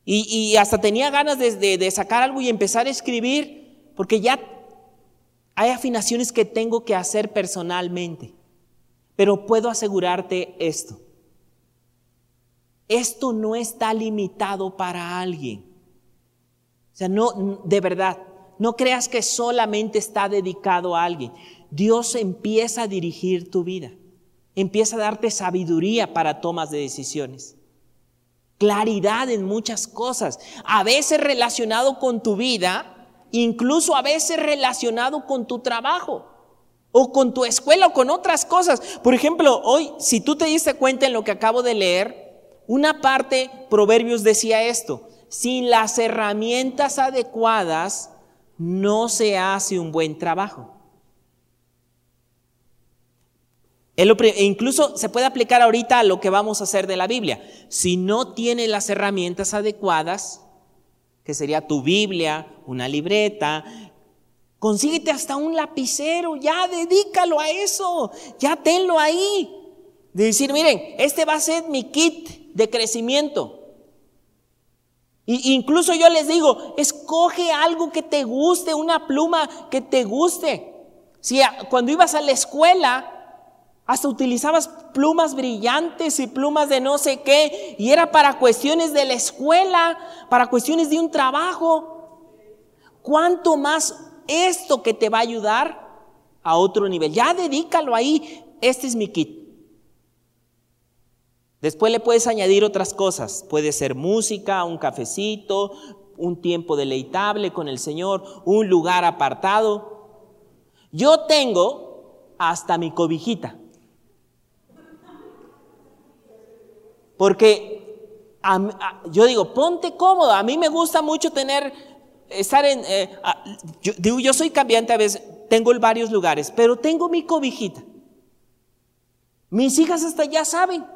Y, hasta tenía ganas de, de sacar algo y empezar a escribir, porque ya hay afinaciones que tengo que hacer personalmente. Pero puedo asegurarte esto esto no está limitado para alguien. O sea, no, de verdad, no creas que solamente está dedicado a alguien. Dios empieza a dirigir tu vida, empieza a darte sabiduría para tomas de decisiones, claridad en muchas cosas, a veces relacionado con tu vida, incluso a veces relacionado con tu trabajo o con tu escuela o con otras cosas. Por ejemplo, hoy, si tú te diste cuenta en lo que acabo de leer, una parte, Proverbios decía esto, sin las herramientas adecuadas no se hace un buen trabajo. E incluso se puede aplicar ahorita a lo que vamos a hacer de la Biblia. Si no tiene las herramientas adecuadas, que sería tu Biblia, una libreta, consíguete hasta un lapicero, ya dedícalo a eso, ya tenlo ahí. De decir, miren, este va a ser mi kit de crecimiento. Y incluso yo les digo, escoge algo que te guste, una pluma que te guste. Si cuando ibas a la escuela, hasta utilizabas plumas brillantes y plumas de no sé qué, y era para cuestiones de la escuela, para cuestiones de un trabajo. ¿Cuánto más esto que te va a ayudar a otro nivel? Ya dedícalo ahí. Este es mi kit. Después le puedes añadir otras cosas. Puede ser música, un cafecito, un tiempo deleitable con el Señor, un lugar apartado. Yo tengo hasta mi cobijita. Porque yo digo, ponte cómodo. A mí me gusta mucho tener, estar en, eh, yo, digo, yo soy cambiante a veces, tengo varios lugares, pero tengo mi cobijita. Mis hijas hasta ya saben.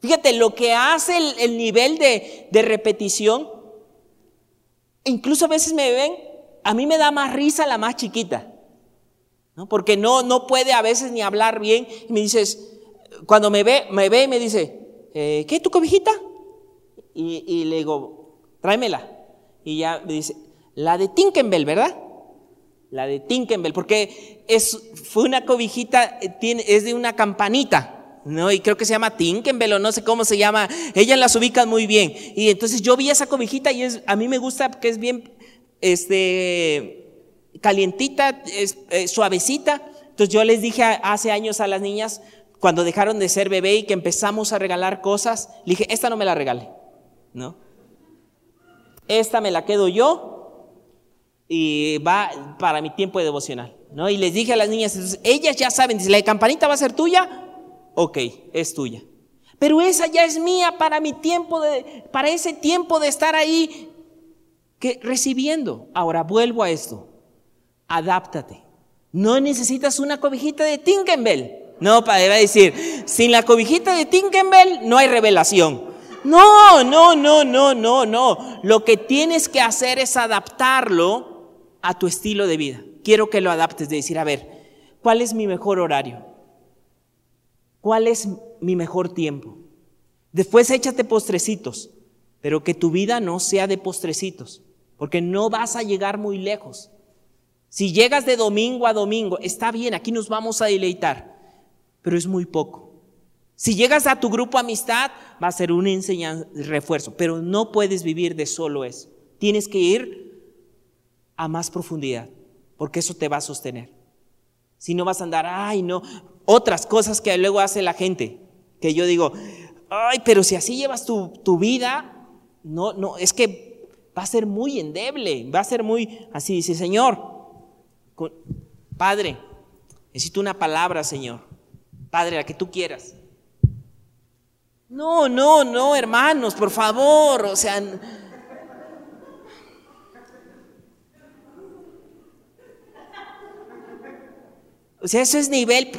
Fíjate, lo que hace el, nivel de, de, repetición, incluso a veces me ven, a mí me da más risa la más chiquita, ¿no? porque no, no puede a veces ni hablar bien. Y me dices, cuando me ve, me ve y me dice, eh, ¿qué, tu cobijita? Y, y, le digo, tráemela. Y ya me dice, la de Tinkenbell, ¿verdad? La de Tinkenbell, porque es, fue una cobijita, eh, es de una campanita. ¿no? Y creo que se llama Tinkenbell o no sé cómo se llama. Ellas las ubican muy bien. Y entonces yo vi esa cobijita y es, a mí me gusta que es bien este, calientita, es, eh, suavecita. Entonces yo les dije hace años a las niñas, cuando dejaron de ser bebé y que empezamos a regalar cosas, le dije, esta no me la regale, ¿no? Esta me la quedo yo y va para mi tiempo de devocional, ¿no? Y les dije a las niñas, ellas ya saben, si la campanita va a ser tuya, ok, es tuya. Pero esa ya es mía para mi tiempo de, para ese tiempo de estar ahí que recibiendo. Ahora vuelvo a esto. Adáptate. No necesitas una cobijita de Tinkenbell. No, para decir, sin la cobijita de Tinkenbell no hay revelación. No, no, no, no, no, no. Lo que tienes que hacer es adaptarlo a tu estilo de vida. Quiero que lo adaptes de decir, a ver, ¿cuál es mi mejor horario? ¿Cuál es mi mejor tiempo? Después échate postrecitos, pero que tu vida no sea de postrecitos, porque no vas a llegar muy lejos. Si llegas de domingo a domingo, está bien, aquí nos vamos a deleitar, pero es muy poco. Si llegas a tu grupo amistad, va a ser un refuerzo, pero no puedes vivir de solo eso. Tienes que ir a más profundidad, porque eso te va a sostener. Si no vas a andar, ay, no, otras cosas que luego hace la gente, que yo digo, ay, pero si así llevas tu, vida, no, no, es que va a ser muy endeble, va a ser muy, así dice, Señor, Padre, necesito una palabra, Señor, Padre, la que tú quieras. No, no, no, hermanos, por favor, o sea... O sea, eso es nivel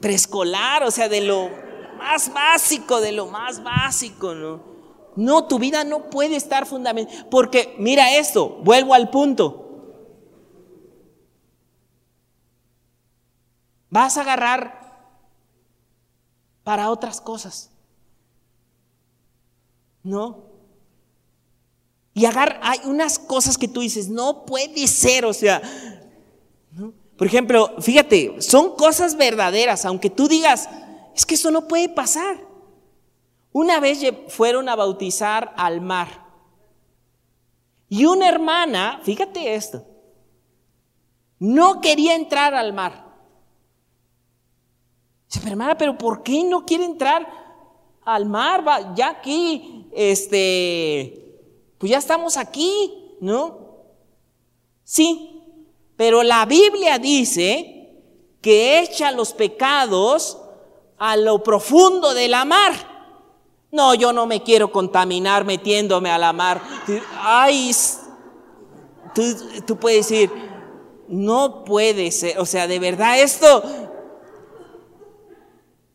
preescolar, o sea, de lo más básico, de lo más básico, ¿no? No, tu vida no puede estar fundamental. Porque mira esto, vuelvo al punto. Vas a agarrar para otras cosas. ¿No? Y agarrar, hay unas cosas que tú dices, no puede ser, o sea, ¿no? Por ejemplo, fíjate, son cosas verdaderas, aunque tú digas, es que eso no puede pasar. Una vez fueron a bautizar al mar. Y una hermana, fíjate esto, no quería entrar al mar. Dice, pero hermana, pero ¿por qué no quiere entrar al mar? Ya aquí, este, pues ya estamos aquí, ¿no? Sí, pero la Biblia dice que echa los pecados a lo profundo de la mar. No, yo no me quiero contaminar metiéndome a la mar. Ay, tú, tú puedes decir, no puede ser, o sea, de verdad esto,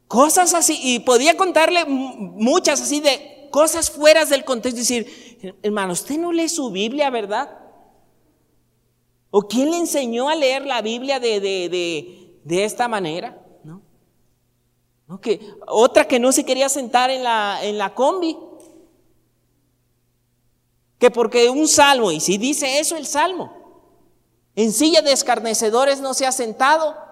cosas así, y podía contarle muchas así de cosas fuera del contexto, decir, hermano, usted no lee su Biblia, ¿verdad? ¿O quién le enseñó a leer la Biblia de, de, esta manera? ¿No? otra que no se quería sentar en la, en la combi. Que porque un salmo, y si dice eso el salmo, en silla de escarnecedores no se ha sentado.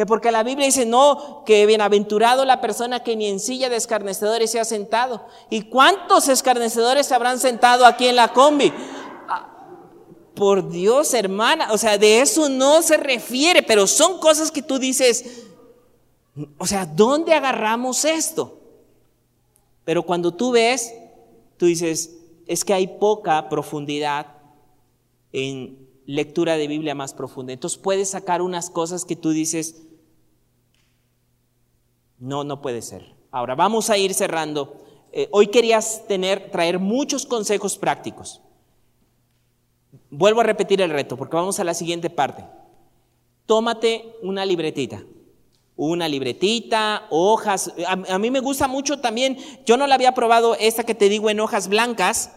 Que porque la Biblia dice, no, que bienaventurado la persona que ni en silla de escarnecedores se ha sentado. ¿Y cuántos escarnecedores se habrán sentado aquí en la combi? por Dios, hermana, o sea, de eso no se refiere, pero son cosas que tú dices, o sea, ¿dónde agarramos esto? Pero cuando tú ves, tú dices, es que hay poca profundidad en lectura de Biblia más profunda. Entonces puedes sacar unas cosas que tú dices, No, no puede ser. Ahora, vamos a ir cerrando. Eh, hoy querías tener, traer muchos consejos prácticos. Vuelvo a repetir el reto porque vamos a la siguiente parte. Tómate una libretita. Una libretita, hojas. A, a mí me gusta mucho también. Yo no la había probado esta que te digo en hojas blancas.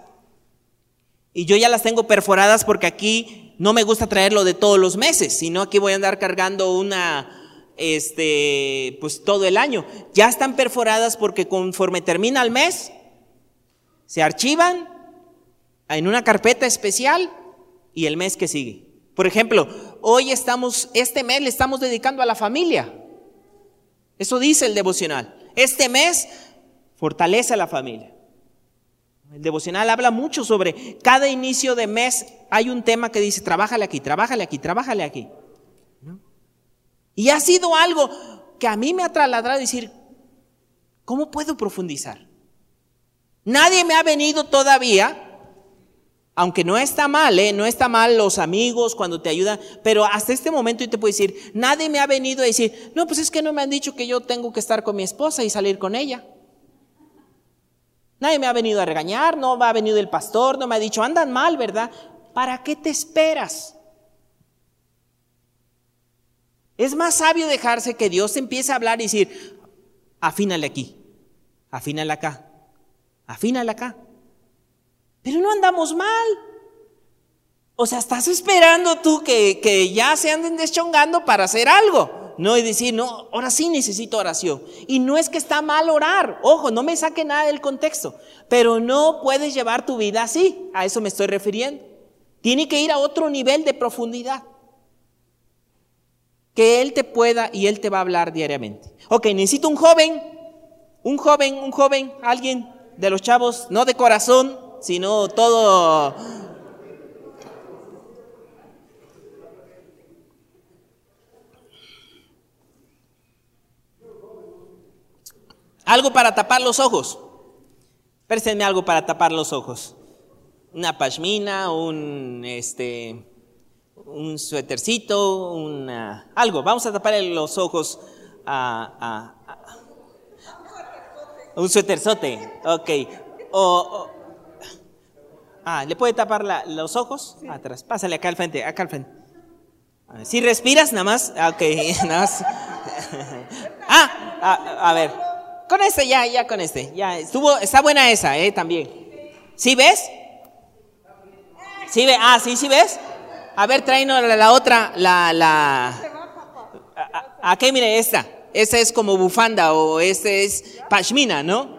Y yo ya las tengo perforadas porque aquí no me gusta traerlo de todos los meses, sino aquí voy a andar cargando una, este, pues todo el año. Ya están perforadas porque conforme termina el mes, se archivan en una carpeta especial y el mes que sigue. Por ejemplo, hoy estamos, este mes le estamos dedicando a la familia. Eso dice el devocional. Este mes fortalece a la familia. El devocional habla mucho sobre cada inicio de mes hay un tema que dice, trabájale aquí, trabájale aquí, trabájale aquí. Y ha sido algo que a mí me ha trasladado a decir, ¿cómo puedo profundizar? Nadie me ha venido todavía, aunque no está mal, ¿eh? no está mal los amigos cuando te ayudan, pero hasta este momento yo te puedo decir, nadie me ha venido a decir, no, pues es que no me han dicho que yo tengo que estar con mi esposa y salir con ella. Nadie me ha venido a regañar, no me ha venido el pastor, no me ha dicho, andan mal, ¿verdad? ¿Para qué te esperas? Es más sabio dejarse que Dios empiece a hablar y decir, afínale aquí, afínale acá, afínale acá. Pero no andamos mal. O sea, estás esperando tú que, que ya se anden deschongando para hacer algo. No, y decir, no, ahora sí necesito oración. Y no es que está mal orar, ojo, no me saque nada del contexto, pero no puedes llevar tu vida así, a eso me estoy refiriendo. Tiene que ir a otro nivel de profundidad. Que Él te pueda y Él te va a hablar diariamente. Ok, necesito un joven, un joven, un joven, alguien de los chavos, no de corazón, sino todo Algo para tapar los ojos. Préstenme algo para tapar los ojos. Una pashmina, un, este, un suétercito, una, algo. Vamos a tapar los ojos a, un suéterzote. Ok. O, ah, ¿le puede tapar los ojos? Atrás. Pásale acá al frente, acá al frente. Si respiras, nada más. Ok, nada más. ah, a ver. Con este, ya, ya con este. Ya, estuvo, está buena esa, eh, también. ¿Sí ves? ¿Sí ve? Ah, sí, sí ves. A ver, tráenos la, otra, la, la. ¿A, qué mire esta? Esta es como bufanda o este es pashmina, ¿no?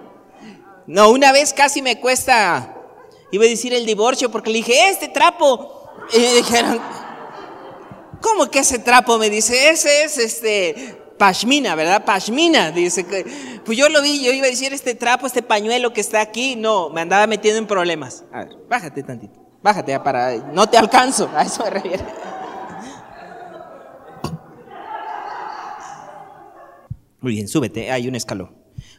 No, una vez casi me cuesta, iba a decir el divorcio porque le dije, este trapo. Y me dijeron, ¿cómo que ese trapo? Me dice, ese es este pashmina, ¿verdad? Pashmina, dice que, pues yo lo vi, yo iba a decir este trapo, este pañuelo que está aquí, no, me andaba metiendo en problemas. A ver, bájate tantito, bájate para, no te alcanzo, a eso me refiero. Muy bien, súbete, hay un escalón.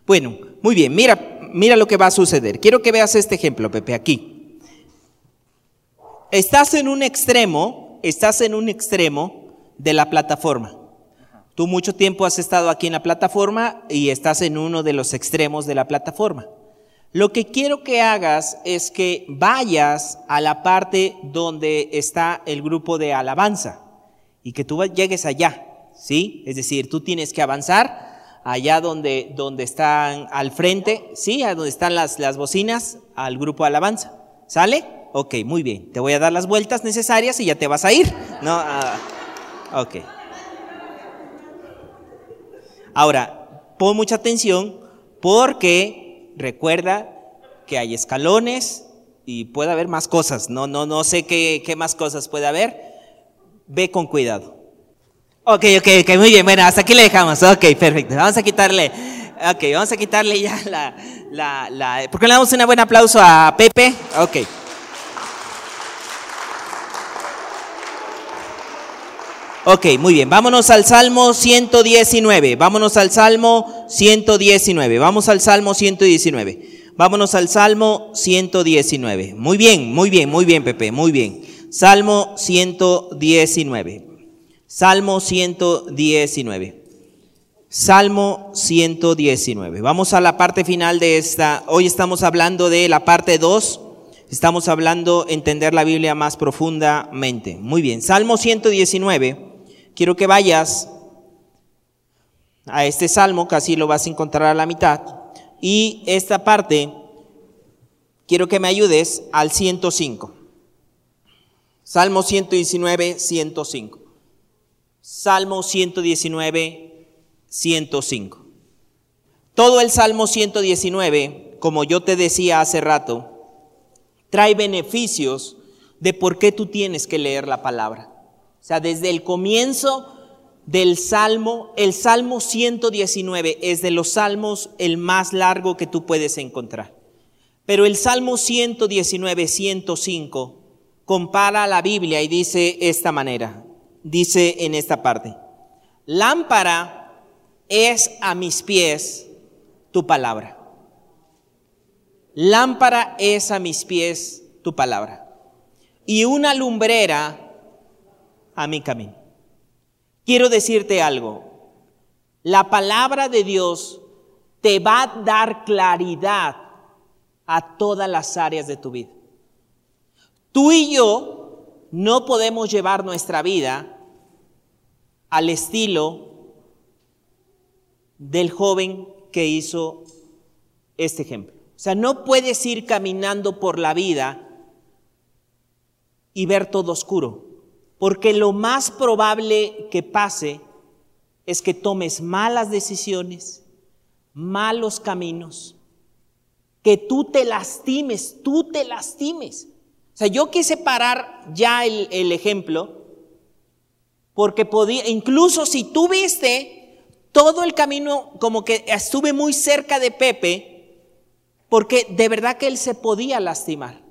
Bueno, muy bien, mira, mira lo que va a suceder. Quiero que veas este ejemplo, Pepe, aquí. Estás en un extremo, estás en un extremo de la plataforma. Tú mucho tiempo has estado aquí en la plataforma y estás en uno de los extremos de la plataforma. Lo que quiero que hagas es que vayas a la parte donde está el grupo de alabanza y que tú llegues allá, ¿sí? Es decir, tú tienes que avanzar allá donde, donde están al frente, ¿sí? A donde están las, las bocinas, al grupo de alabanza. ¿Sale? Ok, muy bien. Te voy a dar las vueltas necesarias y ya te vas a ir. No, ah, ok. Ahora, pon mucha atención porque recuerda que hay escalones y puede haber más cosas. No, no, no sé qué, más cosas puede haber. Ve con cuidado. Ok, ok, ok, muy bien. Bueno, hasta aquí le dejamos. Ok, perfecto. Vamos a quitarle, ok, vamos a quitarle ya la, la, la, ¿por qué le damos un buen aplauso a Pepe? Ok. Ok, muy bien. Vámonos al Salmo 119. Vámonos al Salmo 119. Vamos al Salmo 119. Vámonos al Salmo 119. Muy bien, muy bien, muy bien, Pepe, muy bien. Salmo 119. Salmo 119. Salmo 119. Vamos a la parte final de esta. Hoy estamos hablando de la parte 2. Estamos hablando entender la Biblia más profundamente. Muy bien. Salmo 119. Quiero que vayas a este salmo, casi lo vas a encontrar a la mitad. Y esta parte, quiero que me ayudes al 105. Salmo 119, 105. Salmo 119, 105. Todo el Salmo 119, como yo te decía hace rato, trae beneficios de por qué tú tienes que leer la palabra. O sea, desde el comienzo del Salmo, el Salmo 119 es de los salmos el más largo que tú puedes encontrar. Pero el Salmo 119, 105 compara la Biblia y dice esta manera, dice en esta parte, lámpara es a mis pies tu palabra. Lámpara es a mis pies tu palabra. Y una lumbrera a mi camino. Quiero decirte algo. La palabra de Dios te va a dar claridad a todas las áreas de tu vida. Tú y yo no podemos llevar nuestra vida al estilo del joven que hizo este ejemplo. O sea, no puedes ir caminando por la vida y ver todo oscuro. Porque lo más probable que pase es que tomes malas decisiones, malos caminos, que tú te lastimes, tú te lastimes. O sea, yo quise parar ya el, ejemplo, porque podía, incluso si tú viste todo el camino como que estuve muy cerca de Pepe, porque de verdad que él se podía lastimar.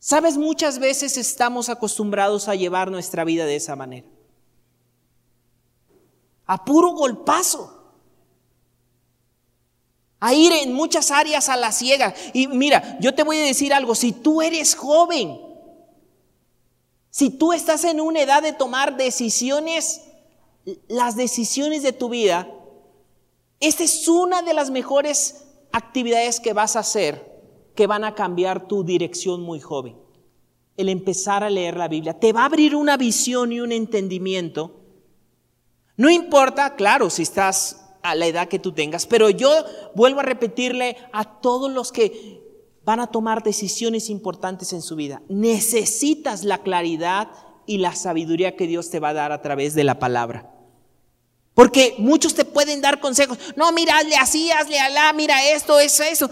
Sabes, muchas veces estamos acostumbrados a llevar nuestra vida de esa manera. A puro golpazo. A ir en muchas áreas a la ciega. Y mira, yo te voy a decir algo, si tú eres joven, si tú estás en una edad de tomar decisiones, las decisiones de tu vida, esta es una de las mejores actividades que vas a hacer que van a cambiar tu dirección muy joven. El empezar a leer la Biblia te va a abrir una visión y un entendimiento. No importa, claro, si estás a la edad que tú tengas, pero yo vuelvo a repetirle a todos los que van a tomar decisiones importantes en su vida, necesitas la claridad y la sabiduría que Dios te va a dar a través de la palabra. Porque muchos te pueden dar consejos. No, mira, hazle así, hazle alá, mira esto, eso, eso.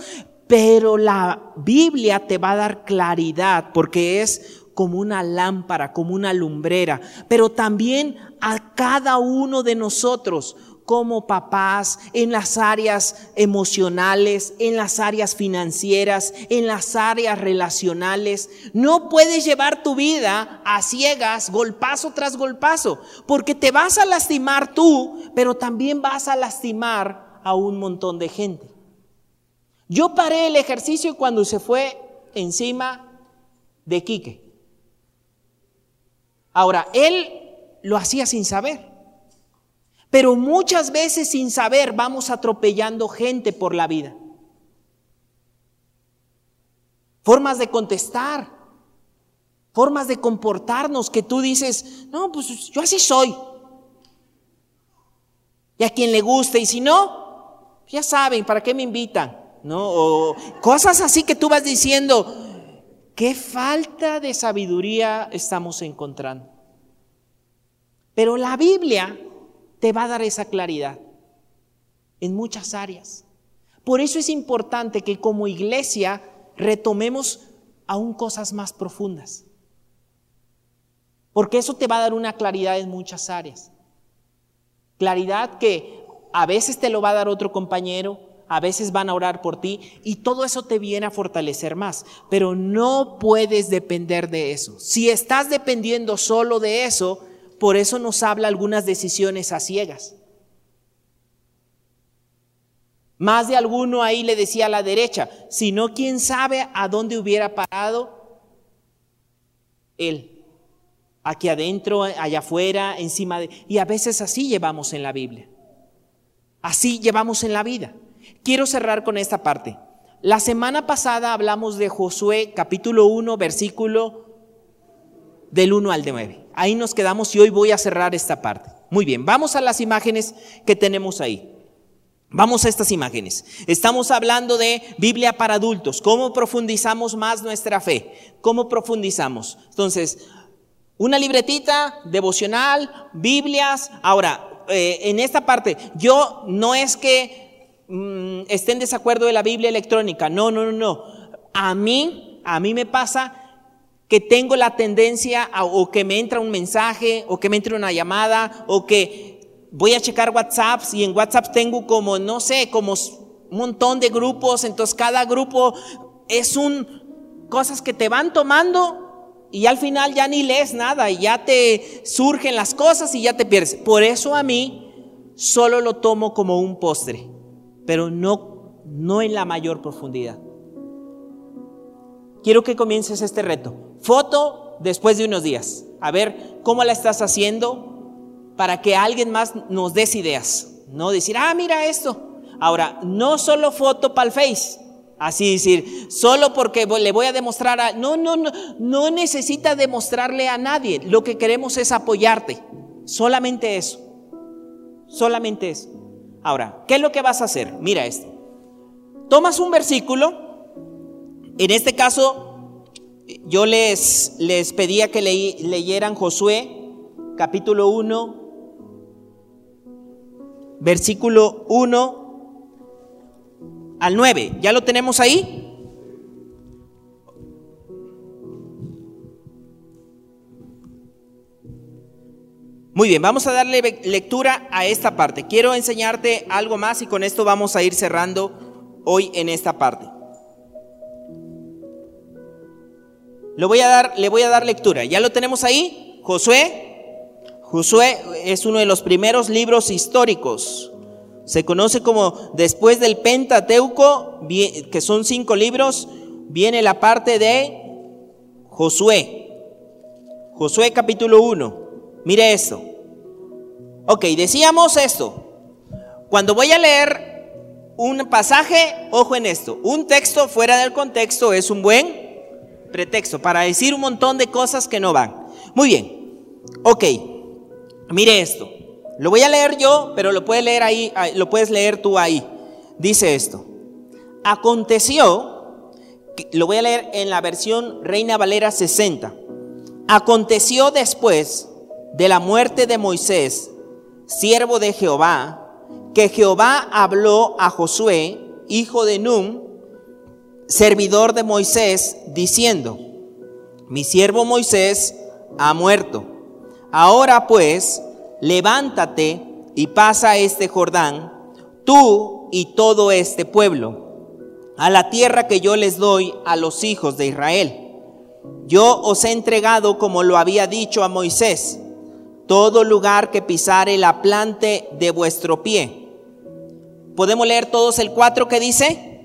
Pero la Biblia te va a dar claridad porque es como una lámpara, como una lumbrera. Pero también a cada uno de nosotros como papás, en las áreas emocionales, en las áreas financieras, en las áreas relacionales. No puedes llevar tu vida a ciegas, golpazo tras golpazo, porque te vas a lastimar tú, pero también vas a lastimar a un montón de gente. Yo paré el ejercicio cuando se fue encima de Quique. Ahora, él lo hacía sin saber. Pero muchas veces sin saber vamos atropellando gente por la vida. Formas de contestar, formas de comportarnos que tú dices, no, pues yo así soy. Y a quien le guste, y si no, ya saben, ¿para qué me invitan? ¿No? O cosas así que tú vas diciendo, qué falta de sabiduría estamos encontrando. Pero la Biblia te va a dar esa claridad en muchas áreas. Por eso es importante que como iglesia retomemos aún cosas más profundas. Porque eso te va a dar una claridad en muchas áreas. Claridad que a veces te lo va a dar otro compañero, a veces van a orar por ti y todo eso te viene a fortalecer más, pero no puedes depender de eso. Si estás dependiendo solo de eso, por eso nos habla algunas decisiones a ciegas. Más de alguno ahí le decía a la derecha, si no, quién sabe a dónde hubiera parado él. aquí adentro, allá afuera, encima de... Y a veces así llevamos en la Biblia. Así llevamos en la vida. Quiero cerrar con esta parte. La semana pasada hablamos de Josué capítulo 1, versículo del 1 al 9. Ahí nos quedamos y hoy voy a cerrar esta parte. Muy bien, vamos a las imágenes que tenemos ahí. Vamos a estas imágenes. Estamos hablando de Biblia para adultos. ¿Cómo profundizamos más nuestra fe? ¿Cómo profundizamos? Entonces, una libretita devocional, Biblias. Ahora, eh, en esta parte, yo no es que mm, esté en desacuerdo de la Biblia electrónica. No, no, no, no. A mí, a mí me pasa que tengo la tendencia o que me entra un mensaje o que me entra una llamada o que voy a checar WhatsApp y en WhatsApp tengo como, no sé, como un montón de grupos, entonces cada grupo es un, cosas que te van tomando y al final ya ni lees nada y ya te surgen las cosas y ya te pierdes. Por eso a mí solo lo tomo como un postre, pero no, no en la mayor profundidad quiero que comiences este reto. Foto después de unos días. A ver cómo la estás haciendo para que alguien más nos des ideas. No decir, ah, mira esto. Ahora, no solo foto para el Face. Así decir, solo porque le voy a demostrar a... No, no, no, no necesita demostrarle a nadie. Lo que queremos es apoyarte. Solamente eso. Solamente eso. Ahora, ¿qué es lo que vas a hacer? Mira esto. Tomas un versículo en este caso, yo les, les pedía que leyeran Josué, capítulo 1, versículo 1 al 9. ¿Ya lo tenemos ahí? Muy bien, vamos a darle lectura a esta parte. Quiero enseñarte algo más y con esto vamos a ir cerrando hoy en esta parte. Le voy a dar, le voy a dar lectura. ¿Ya lo tenemos ahí? Josué. Josué es uno de los primeros libros históricos. Se conoce como después del Pentateuco, que son cinco libros, viene la parte de Josué. Josué capítulo 1. Mire esto. Ok, decíamos esto. Cuando voy a leer un pasaje, ojo en esto. Un texto fuera del contexto es un buen pretexto para decir un montón de cosas que no van. Muy bien, ok, mire esto. Lo voy a leer yo, pero lo puedes leer ahí, lo puedes leer tú ahí. Dice esto. Aconteció, lo voy a leer en la versión Reina Valera 60. Aconteció después de la muerte de Moisés, siervo de Jehová, que Jehová habló a Josué, hijo de Num, servidor de Moisés, diciendo, mi siervo Moisés ha muerto. Ahora pues, levántate y pasa este Jordán, tú y todo este pueblo, a la tierra que yo les doy a los hijos de Israel. Yo os he entregado, como lo había dicho a Moisés, todo lugar que pisare la plante de vuestro pie. ¿Podemos leer todos el 4 que dice?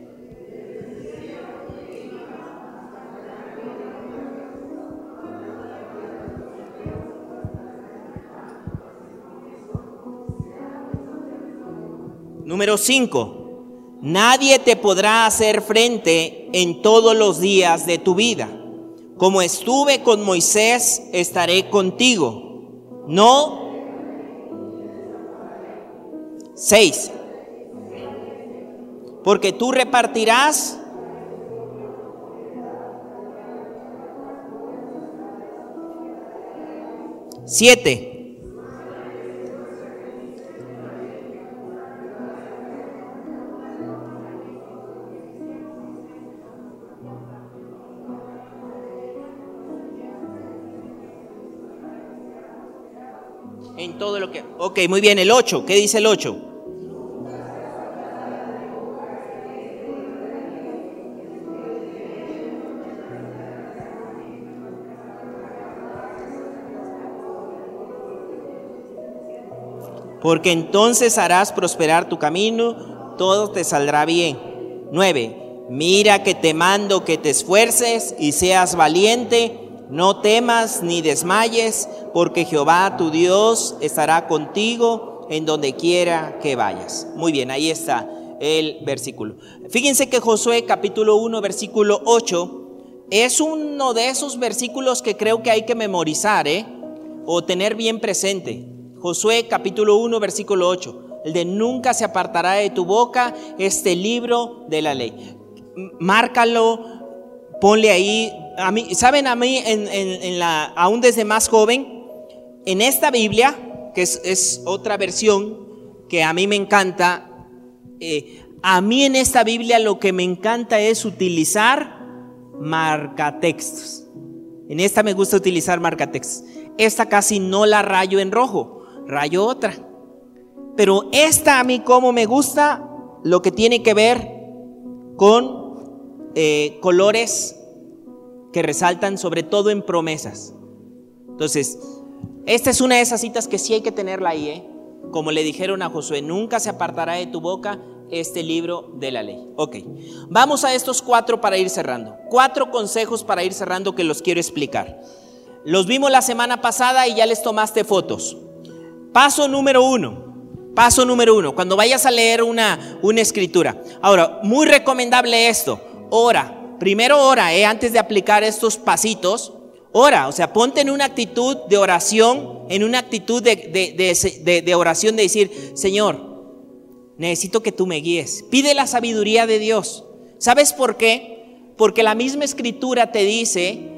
Número 5. Nadie te podrá hacer frente en todos los días de tu vida. Como estuve con Moisés, estaré contigo. No. 6. Porque tú repartirás Siete. Ok, muy bien, el 8, ¿qué dice el 8? Porque entonces harás prosperar tu camino, todo te saldrá bien. 9. Mira que te mando que te esfuerces y seas valiente No temas ni desmayes, porque Jehová tu Dios estará contigo en donde quiera que vayas. Muy bien, ahí está el versículo. Fíjense que Josué capítulo 1, versículo 8, es uno de esos versículos que creo que hay que memorizar, ¿eh? O tener bien presente. Josué capítulo 1, versículo 8. El de nunca se apartará de tu boca este libro de la ley. Márcalo, ponle ahí. A mí, Saben, a mí, aún desde más joven, en esta Biblia, que es, otra versión que a mí me encanta, eh, a mí en esta Biblia lo que me encanta es utilizar marcatextos. En esta me gusta utilizar marcatextos. Esta casi no la rayo en rojo, rayo otra. Pero esta a mí como me gusta lo que tiene que ver con eh, colores que resaltan sobre todo en promesas. Entonces, esta es una de esas citas que sí hay que tenerla ahí, ¿eh? Como le dijeron a Josué, nunca se apartará de tu boca este libro de la ley. Ok, vamos a estos cuatro para ir cerrando. Cuatro consejos para ir cerrando que los quiero explicar. Los vimos la semana pasada y ya les tomaste fotos. Paso número uno. Paso número uno, cuando vayas a leer una, una escritura. Ahora, muy recomendable esto. Ora. Primero ora, eh, antes de aplicar estos pasitos. Ora, o sea, ponte en una actitud de oración, en una actitud de, de, de oración de decir, Señor, necesito que tú me guíes. Pide la sabiduría de Dios. ¿Sabes por qué? Porque la misma escritura te dice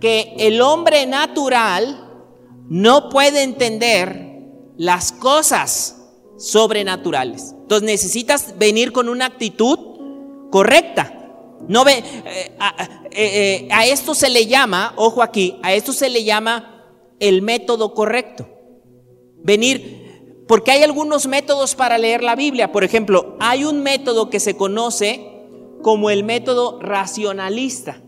que el hombre natural no puede entender las cosas sobrenaturales. Entonces necesitas venir con una actitud correcta. No ve, eh, eh, eh, a esto se le llama, ojo aquí, a esto se le llama el método correcto. Venir porque hay algunos métodos para leer la Biblia. Por ejemplo, hay un método que se conoce como el método racionalista.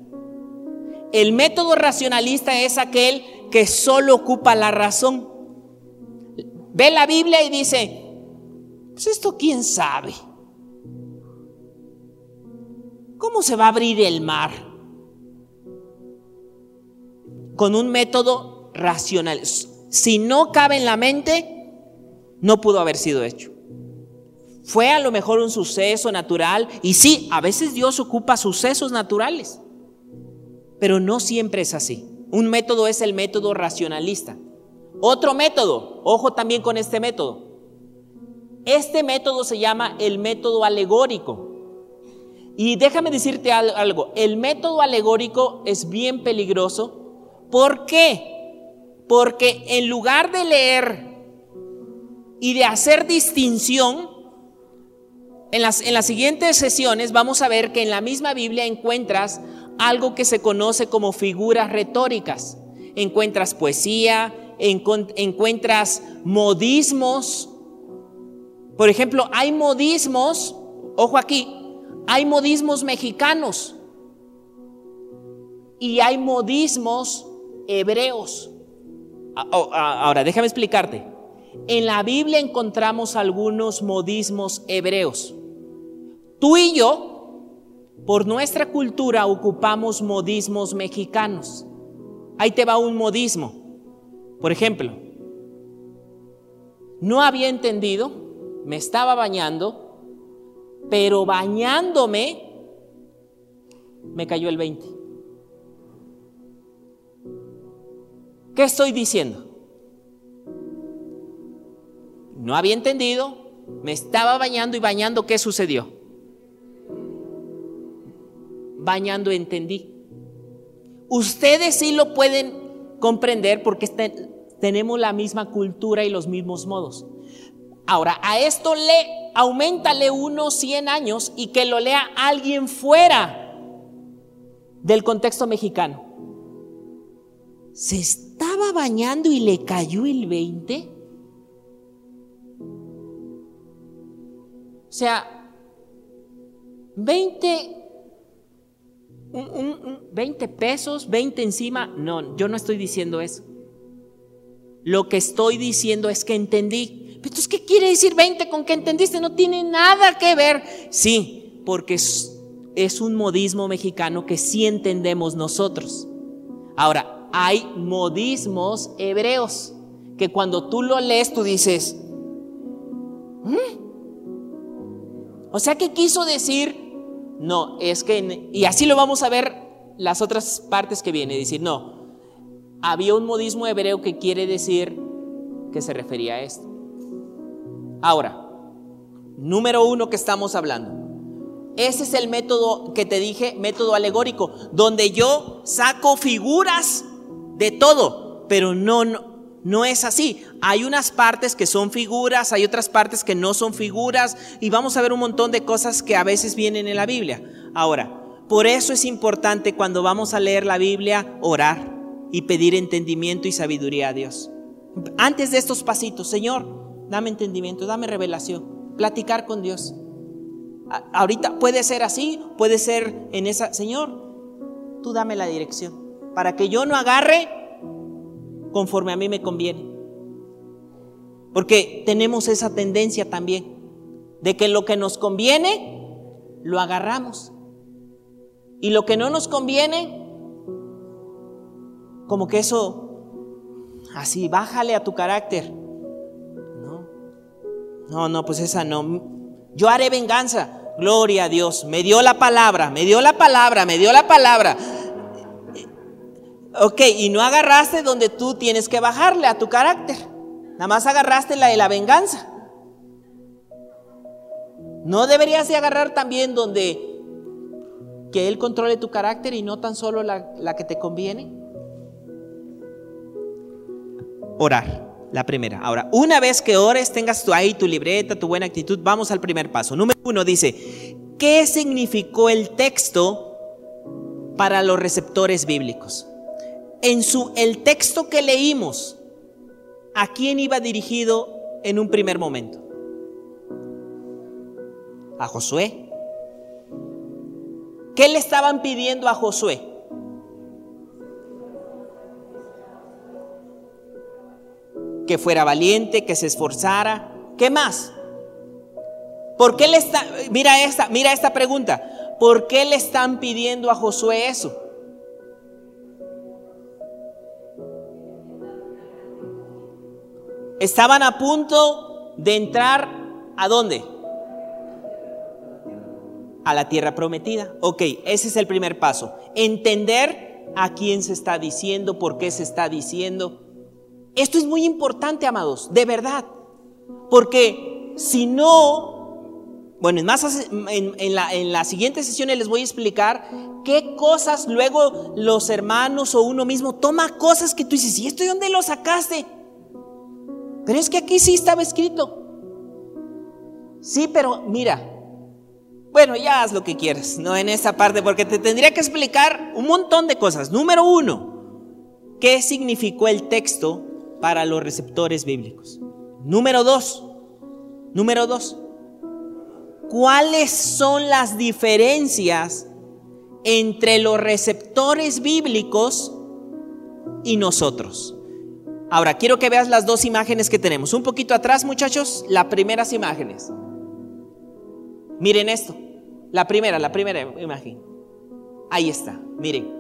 El método racionalista es aquel que solo ocupa la razón. Ve la Biblia y dice, pues esto quién sabe. ¿Cómo se va a abrir el mar? Con un método racional. Si no cabe en la mente, no pudo haber sido hecho. Fue a lo mejor un suceso natural y sí, a veces Dios ocupa sucesos naturales, pero no siempre es así. Un método es el método racionalista. Otro método, ojo también con este método. Este método se llama el método alegórico. Y déjame decirte algo, el método alegórico es bien peligroso. ¿Por qué? Porque en lugar de leer y de hacer distinción, en las, en las siguientes sesiones vamos a ver que en la misma Biblia encuentras algo que se conoce como figuras retóricas. Encuentras poesía, encuentras modismos. Por ejemplo, hay modismos, ojo aquí, hay modismos mexicanos y hay modismos hebreos. Ahora, déjame explicarte. En la Biblia encontramos algunos modismos hebreos. Tú y yo, por nuestra cultura, ocupamos modismos mexicanos. Ahí te va un modismo. Por ejemplo, no había entendido, me estaba bañando, pero bañándome me cayó el 20. ¿Qué estoy diciendo? no había entendido, me estaba bañando y bañando, ¿qué sucedió? Bañando entendí. Ustedes sí lo pueden comprender porque este, tenemos la misma cultura y los mismos modos. Ahora, a esto le aumentale unos 100 años y que lo lea alguien fuera del contexto mexicano. ¿Se estaba bañando y le cayó el 20? O sea, 20, 20 pesos, 20 encima. No, yo no estoy diciendo eso. Lo que estoy diciendo es que entendí. Entonces, ¿qué quiere decir 20 con que entendiste? No tiene nada que ver. Sí, porque es, un modismo mexicano que sí entendemos nosotros. Ahora, hay modismos hebreos que cuando tú lo lees tú dices, ¿Mm? o sea, ¿qué quiso decir? No, es que, y así lo vamos a ver las otras partes que viene, decir, no, había un modismo hebreo que quiere decir que se refería a esto. Ahora, número uno que estamos hablando. Ese es el método que te dije, método alegórico, donde yo saco figuras de todo, pero no, no, no es así. Hay unas partes que son figuras, hay otras partes que no son figuras, y vamos a ver un montón de cosas que a veces vienen en la Biblia. Ahora, por eso es importante cuando vamos a leer la Biblia orar y pedir entendimiento y sabiduría a Dios. Antes de estos pasitos, Señor, dame entendimiento, dame revelación, platicar con Dios. Ahorita puede ser así, puede ser en esa, Señor, tú dame la dirección para que yo no agarre conforme a mí me conviene. Porque tenemos esa tendencia también de que lo que nos conviene, lo agarramos. Y lo que no nos conviene, como que eso, así, bájale a tu carácter. No, no, pues esa no. Yo haré venganza. Gloria a Dios. Me dio la palabra, me dio la palabra, me dio la palabra. Ok, y no agarraste donde tú tienes que bajarle a tu carácter. Nada más agarraste la de la venganza. No deberías de agarrar también donde que Él controle tu carácter y no tan solo la, la que te conviene. Orar. La primera. Ahora, una vez que ores, tengas tú ahí tu libreta, tu buena actitud, vamos al primer paso. Número uno dice, ¿qué significó el texto para los receptores bíblicos? En su, el texto que leímos, ¿a quién iba dirigido en un primer momento? A Josué. ¿Qué le estaban pidiendo a Josué? Que fuera valiente, que se esforzara. ¿Qué más? ¿Por qué le está, mira esta, mira esta pregunta, ¿por qué le están pidiendo a Josué eso? Estaban a punto de entrar a dónde? A la tierra prometida. Ok, ese es el primer paso. Entender a quién se está diciendo, por qué se está diciendo. Esto es muy importante, amados, de verdad. Porque si no, bueno, en, más, en, la, en las siguientes sesiones les voy a explicar qué cosas luego los hermanos o uno mismo toma cosas que tú dices, ¿y esto de dónde lo sacaste? Pero es que aquí sí estaba escrito. Sí, pero mira, bueno, ya haz lo que quieras, no en esa parte, porque te tendría que explicar un montón de cosas. Número uno, ¿qué significó el texto para los receptores bíblicos. Número dos, número dos, ¿cuáles son las diferencias entre los receptores bíblicos y nosotros? Ahora, quiero que veas las dos imágenes que tenemos. Un poquito atrás, muchachos, las primeras imágenes. Miren esto. La primera, la primera imagen. Ahí está. Miren.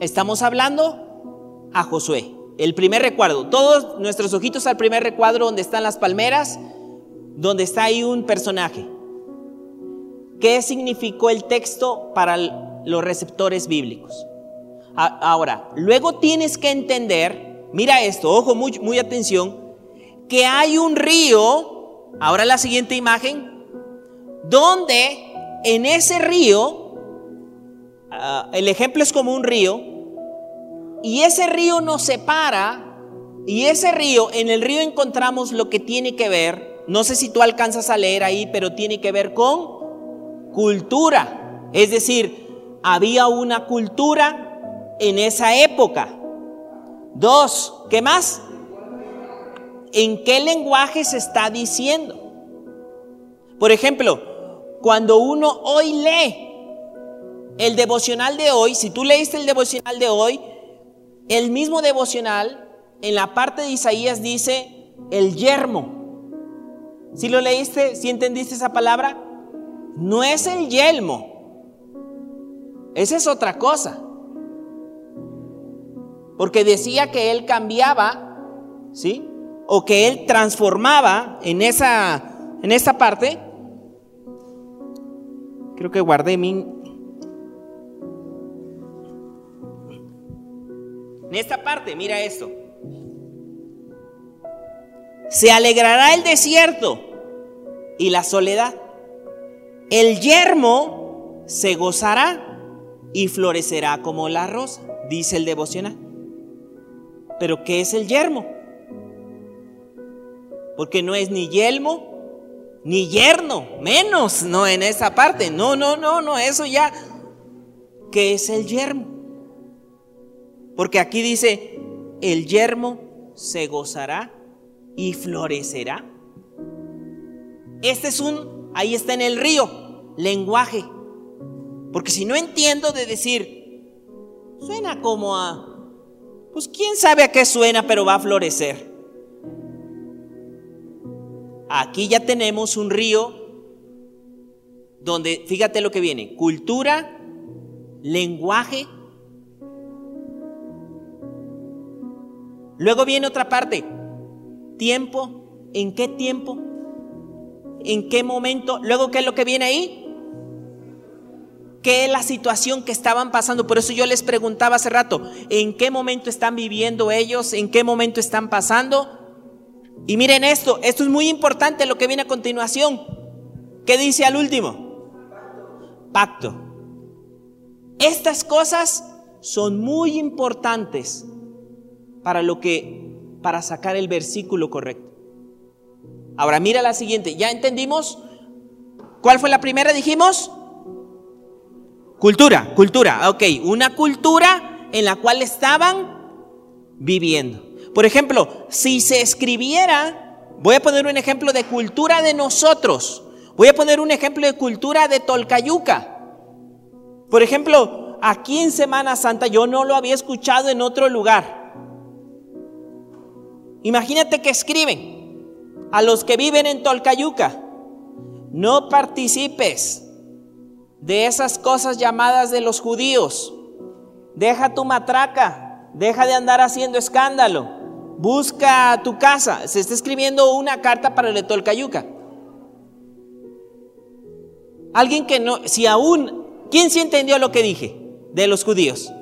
Estamos hablando a Josué. El primer recuadro, todos nuestros ojitos al primer recuadro donde están las palmeras, donde está ahí un personaje. ¿Qué significó el texto para los receptores bíblicos? Ahora, luego tienes que entender, mira esto, ojo, muy, muy atención, que hay un río, ahora la siguiente imagen, donde en ese río, ah, el ejemplo es como un río, y ese río nos separa, y ese río, en el río encontramos lo que tiene que ver, no sé si tú alcanzas a leer ahí, pero tiene que ver con cultura. Es decir, había una cultura en esa época. Dos, ¿qué más? ¿En qué lenguaje se está diciendo? Por ejemplo, cuando uno hoy lee el devocional de hoy, si tú leíste el devocional de hoy, el mismo devocional, en la parte de Isaías dice el yermo. Si lo leíste, si entendiste esa palabra, no es el yelmo. Esa es otra cosa. porque decía que él cambiaba, ¿sí? O que él transformaba en esa, en esa parte. Creo que guardé mi... En esta parte, mira esto. Se alegrará el desierto y la soledad. El yermo se gozará y florecerá como la rosa, dice el devocional. Pero ¿qué es el yermo? Porque no es ni yelmo ni yerno, menos, no en esa parte. No, no, no, no, eso ya. ¿Qué es el yermo? Porque aquí dice, el yermo se gozará y florecerá. Este es un, ahí está en el río, lenguaje. Porque si no entiendo de decir, suena como a, pues quién sabe a qué suena, pero va a florecer. Aquí ya tenemos un río donde, fíjate lo que viene, cultura, lenguaje. Luego viene otra parte, tiempo, ¿en qué tiempo? ¿En qué momento? Luego, ¿qué es lo que viene ahí? ¿Qué es la situación que estaban pasando? Por eso yo les preguntaba hace rato, ¿en qué momento están viviendo ellos? ¿En qué momento están pasando? Y miren esto, esto es muy importante lo que viene a continuación. ¿Qué dice al último? Pacto. Estas cosas son muy importantes para lo que para sacar el versículo correcto. Ahora mira la siguiente, ¿ya entendimos? ¿Cuál fue la primera? Dijimos. Cultura, cultura, ok, una cultura en la cual estaban viviendo. Por ejemplo, si se escribiera, voy a poner un ejemplo de cultura de nosotros, voy a poner un ejemplo de cultura de Tolcayuca. Por ejemplo, aquí en Semana Santa yo no lo había escuchado en otro lugar. Imagínate que escriben a los que viven en Tolcayuca, no participes de esas cosas llamadas de los judíos. Deja tu matraca, deja de andar haciendo escándalo, busca tu casa. Se está escribiendo una carta para el de Tolcayuca. Alguien que no, si aún, ¿quién sí entendió lo que dije de los judíos?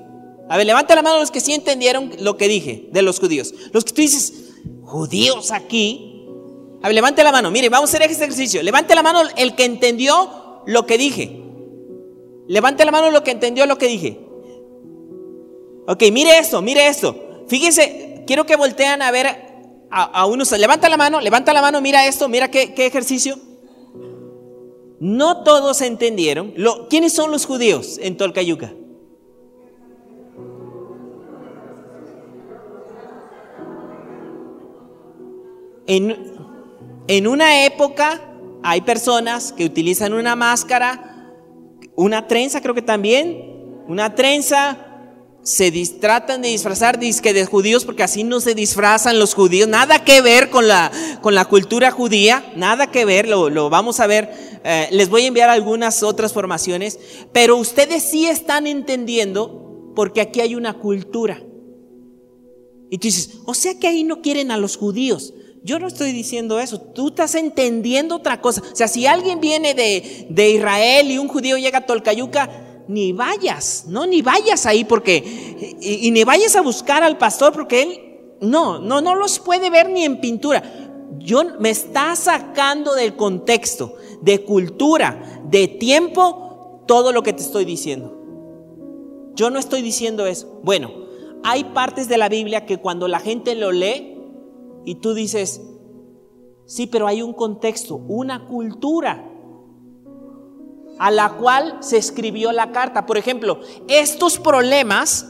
A ver, levanta la mano los que sí entendieron lo que dije de los judíos. Los que tú dices, judíos aquí. A ver, levante la mano. Mire, vamos a hacer este ejercicio. Levante la mano el que entendió lo que dije. Levante la mano lo que entendió lo que dije. Ok, mire esto, mire esto. Fíjese, quiero que voltean a ver a, unos. Levanta la mano, levanta la mano, mira esto, mira qué, qué ejercicio. No todos entendieron. Lo, ¿Quiénes son los judíos en Tolcayuca? En, una época hay personas que utilizan una máscara, una trenza creo que también, una trenza, se tratan de disfrazar disque de judíos porque así no se disfrazan los judíos, nada que ver con la, con la cultura judía, nada que ver, lo, vamos a ver, eh, les voy a enviar algunas otras formaciones, pero ustedes sí están entendiendo porque aquí hay una cultura. Y tú dices, o sea que ahí no quieren a los judíos. Yo no estoy diciendo eso, tú estás entendiendo otra cosa. O sea, si alguien viene de, Israel y un judío llega a Tolcayuca, ni vayas, no, ni vayas ahí porque, y, ni vayas a buscar al pastor porque él, no, no, no los puede ver ni en pintura. Yo me está sacando del contexto, de cultura, de tiempo, todo lo que te estoy diciendo. Yo no estoy diciendo eso. Bueno, hay partes de la Biblia que cuando la gente lo lee, y tú dices, sí, pero hay un contexto, una cultura a la cual se escribió la carta. Por ejemplo, estos problemas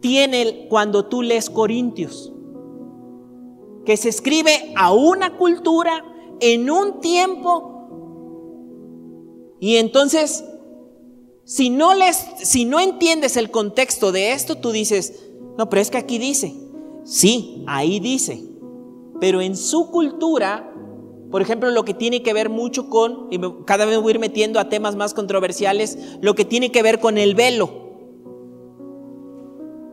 tiene cuando tú lees Corintios, que se escribe a una cultura en un tiempo. Y entonces, si no, les, si no entiendes el contexto de esto, tú dices, no, pero es que aquí dice, sí, ahí dice. Pero en su cultura, por ejemplo, lo que tiene que ver mucho con, y cada vez me voy a ir metiendo a temas más controversiales, lo que tiene que ver con el velo.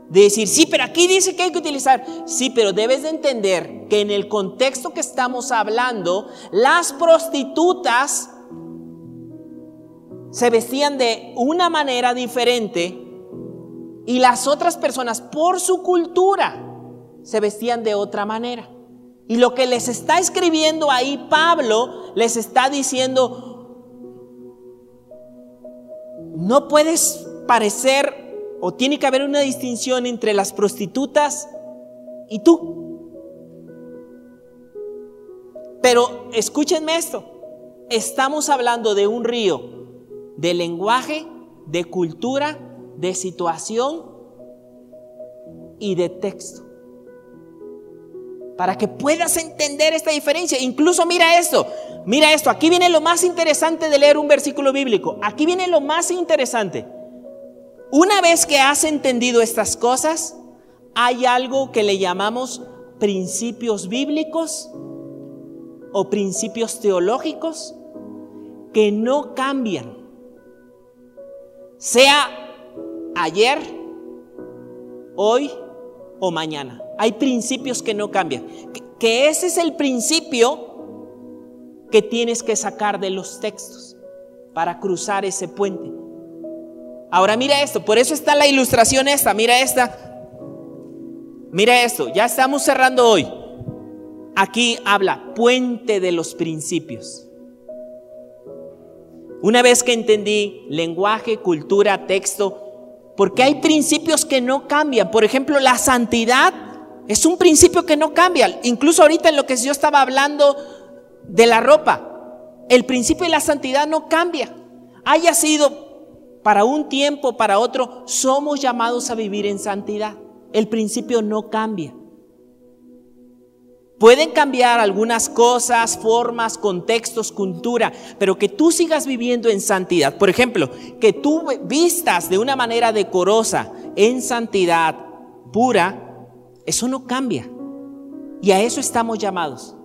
de decir, sí, pero aquí dice que hay que utilizar. Sí, pero debes de entender que en el contexto que estamos hablando, las prostitutas se vestían de una manera diferente y las otras personas, por su cultura, se vestían de otra manera. Y lo que les está escribiendo ahí Pablo, les está diciendo, no puedes parecer o tiene que haber una distinción entre las prostitutas y tú. Pero escúchenme esto, estamos hablando de un río de lenguaje, de cultura, de situación y de texto. Para que puedas entender esta diferencia. Incluso mira esto, mira esto, aquí viene lo más interesante de leer un versículo bíblico. Aquí viene lo más interesante. Una vez que has entendido estas cosas, hay algo que le llamamos principios bíblicos o principios teológicos que no cambian. Sea ayer, hoy o mañana. Hay principios que no cambian. Que, ese es el principio que tienes que sacar de los textos para cruzar ese puente. Ahora mira esto, por eso está la ilustración esta, mira esta. Mira esto, ya estamos cerrando hoy. Aquí habla puente de los principios. Una vez que entendí lenguaje, cultura, texto, porque hay principios que no cambian. Por ejemplo, la santidad es un principio que no cambia. Incluso ahorita en lo que yo estaba hablando de la ropa, el principio de la santidad no cambia. Haya sido para un tiempo, para otro, somos llamados a vivir en santidad. El principio no cambia. Pueden cambiar algunas cosas, formas, contextos, cultura, pero que tú sigas viviendo en santidad. Por ejemplo, que tú vistas de una manera decorosa, en santidad pura, eso no cambia. Y a eso estamos llamados.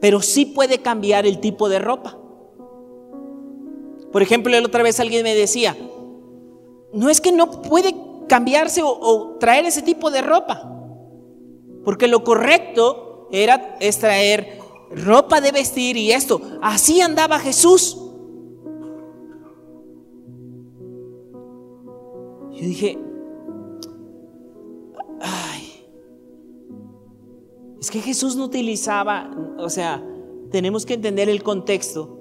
Pero sí puede cambiar el tipo de ropa. Por ejemplo, la otra vez alguien me decía, no es que no puede cambiarse o, traer ese tipo de ropa, porque lo correcto era es traer ropa de vestir y esto. Así andaba Jesús. Yo dije, ay, es que Jesús no utilizaba, o sea, tenemos que entender el contexto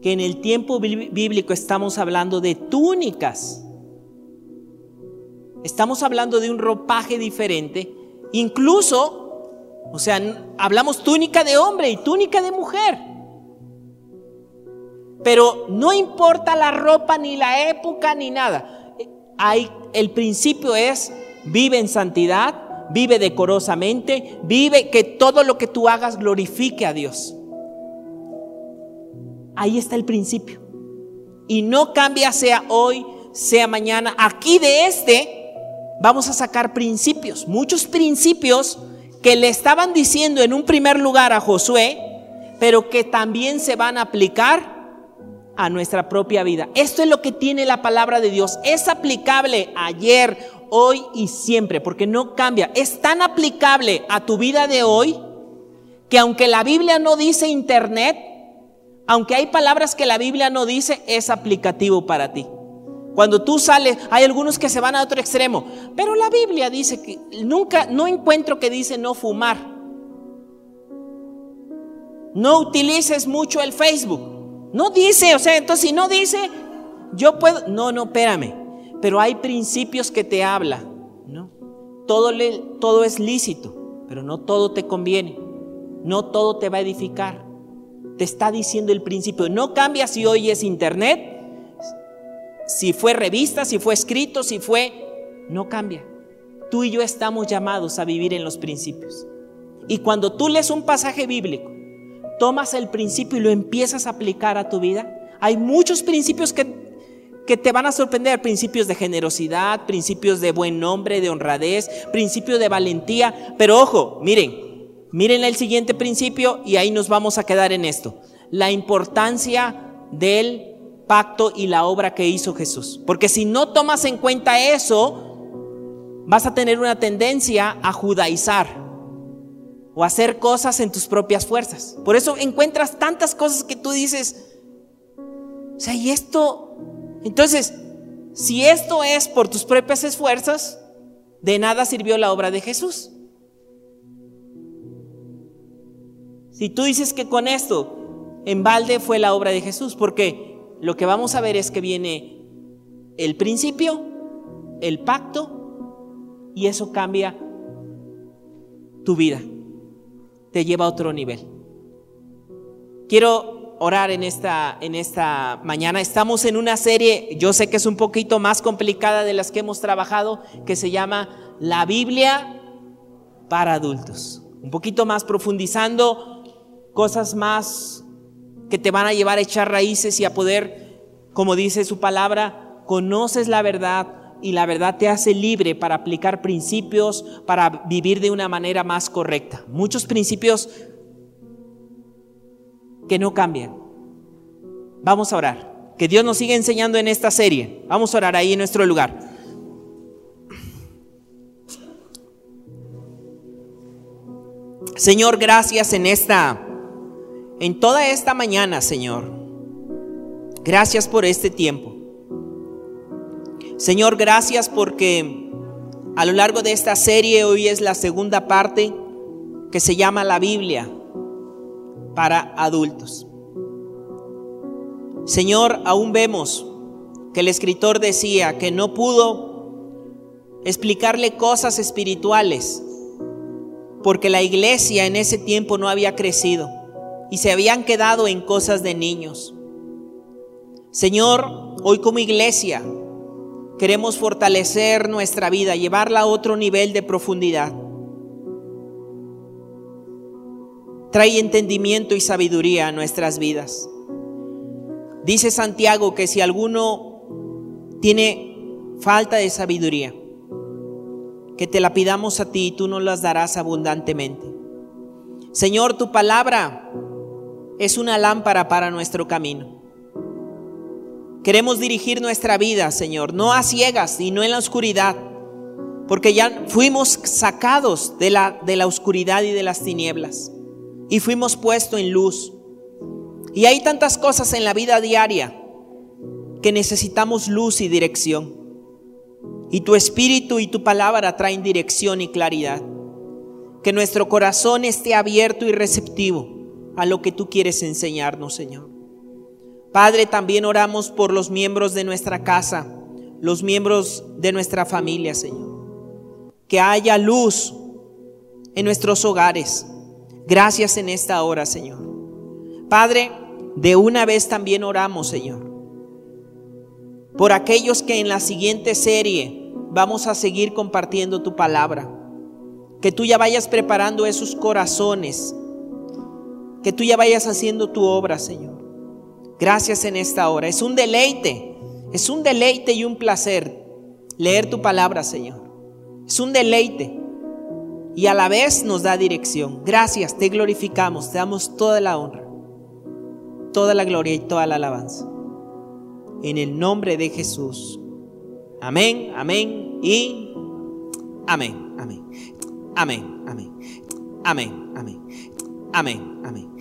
que en el tiempo bíblico estamos hablando de túnicas. Estamos hablando de un ropaje diferente. Incluso, o sea, hablamos túnica de hombre y túnica de mujer. Pero no importa la ropa, ni la época, ni nada. Hay, el principio es, vive en santidad, vive decorosamente, vive que todo lo que tú hagas glorifique a Dios. Ahí está el principio. Y no cambia sea hoy, sea mañana. Aquí de este vamos a sacar principios, muchos principios que le estaban diciendo en un primer lugar a Josué, pero que también se van a aplicar a nuestra propia vida. Esto es lo que tiene la palabra de Dios. Es aplicable ayer, hoy y siempre, porque no cambia. Es tan aplicable a tu vida de hoy que aunque la Biblia no dice internet, aunque hay palabras que la Biblia no dice, es aplicativo para ti. Cuando tú sales, hay algunos que se van a otro extremo, pero la Biblia dice que nunca, no encuentro que dice no fumar. No utilices mucho el Facebook. No dice, o sea, entonces si no dice, yo puedo, no, no, espérame. Pero hay principios que te habla, ¿no? Todo, le, todo es lícito, pero no todo te conviene. No todo te va a edificar te está diciendo el principio. No cambia si hoy es internet, si fue revista, si fue escrito, si fue... No cambia. Tú y yo estamos llamados a vivir en los principios. Y cuando tú lees un pasaje bíblico, tomas el principio y lo empiezas a aplicar a tu vida, hay muchos principios que, que te van a sorprender. Principios de generosidad, principios de buen nombre, de honradez, principios de valentía. Pero ojo, miren, Miren el siguiente principio y ahí nos vamos a quedar en esto. La importancia del pacto y la obra que hizo Jesús. Porque si no tomas en cuenta eso, vas a tener una tendencia a judaizar o hacer cosas en tus propias fuerzas. Por eso encuentras tantas cosas que tú dices, o sea, y esto, entonces, si esto es por tus propias esfuerzos, de nada sirvió la obra de Jesús. Si tú dices que con esto en balde fue la obra de Jesús, porque lo que vamos a ver es que viene el principio, el pacto, y eso cambia tu vida, te lleva a otro nivel. Quiero orar en esta, en esta mañana. Estamos en una serie, yo sé que es un poquito más complicada de las que hemos trabajado, que se llama La Biblia para adultos. Un poquito más profundizando cosas más que te van a llevar a echar raíces y a poder, como dice su palabra, conoces la verdad y la verdad te hace libre para aplicar principios, para vivir de una manera más correcta. Muchos principios que no cambian. Vamos a orar. Que Dios nos siga enseñando en esta serie. Vamos a orar ahí en nuestro lugar. Señor, gracias en esta en toda esta mañana, Señor. Gracias por este tiempo. Señor, gracias porque a lo largo de esta serie hoy es la segunda parte que se llama la Biblia para adultos. Señor, aún vemos que el escritor decía que no pudo explicarle cosas espirituales porque la iglesia en ese tiempo no había crecido y se habían quedado en cosas de niños. Señor, hoy como iglesia queremos fortalecer nuestra vida, llevarla a otro nivel de profundidad. Trae entendimiento y sabiduría a nuestras vidas. Dice Santiago que si alguno tiene falta de sabiduría, que te la pidamos a ti y tú nos las darás abundantemente. Señor, tu palabra es una lámpara para nuestro camino. Queremos dirigir nuestra vida, Señor, no a ciegas y no en la oscuridad, porque ya fuimos sacados de la, de la oscuridad y de las tinieblas y fuimos puestos en luz. Y hay tantas cosas en la vida diaria que necesitamos luz y dirección. Y tu espíritu y tu palabra traen dirección y claridad. Que nuestro corazón esté abierto y receptivo a lo que tú quieres enseñarnos, Señor. Padre, también oramos por los miembros de nuestra casa, los miembros de nuestra familia, Señor. Que haya luz en nuestros hogares. Gracias en esta hora, Señor. Padre, de una vez también oramos, Señor, por aquellos que en la siguiente serie vamos a seguir compartiendo tu palabra. Que tú ya vayas preparando esos corazones que tú ya vayas haciendo tu obra, Señor. Gracias en esta hora. Es un deleite, es un deleite y un placer leer tu palabra, Señor. Es un deleite y a la vez nos da dirección. Gracias, te glorificamos, te damos toda la honra, toda la gloria y toda la alabanza. En el nombre de Jesús. Amén, amén y amén, amén, amén, amén, amén, amén, amén, amén.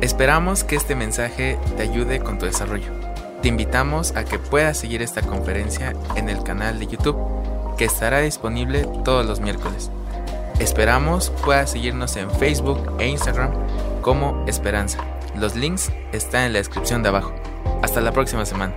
Esperamos que este mensaje te ayude con tu desarrollo. Te invitamos a que puedas seguir esta conferencia en el canal de YouTube que estará disponible todos los miércoles. Esperamos puedas seguirnos en Facebook e Instagram como Esperanza. Los links están en la descripción de abajo. Hasta la próxima semana.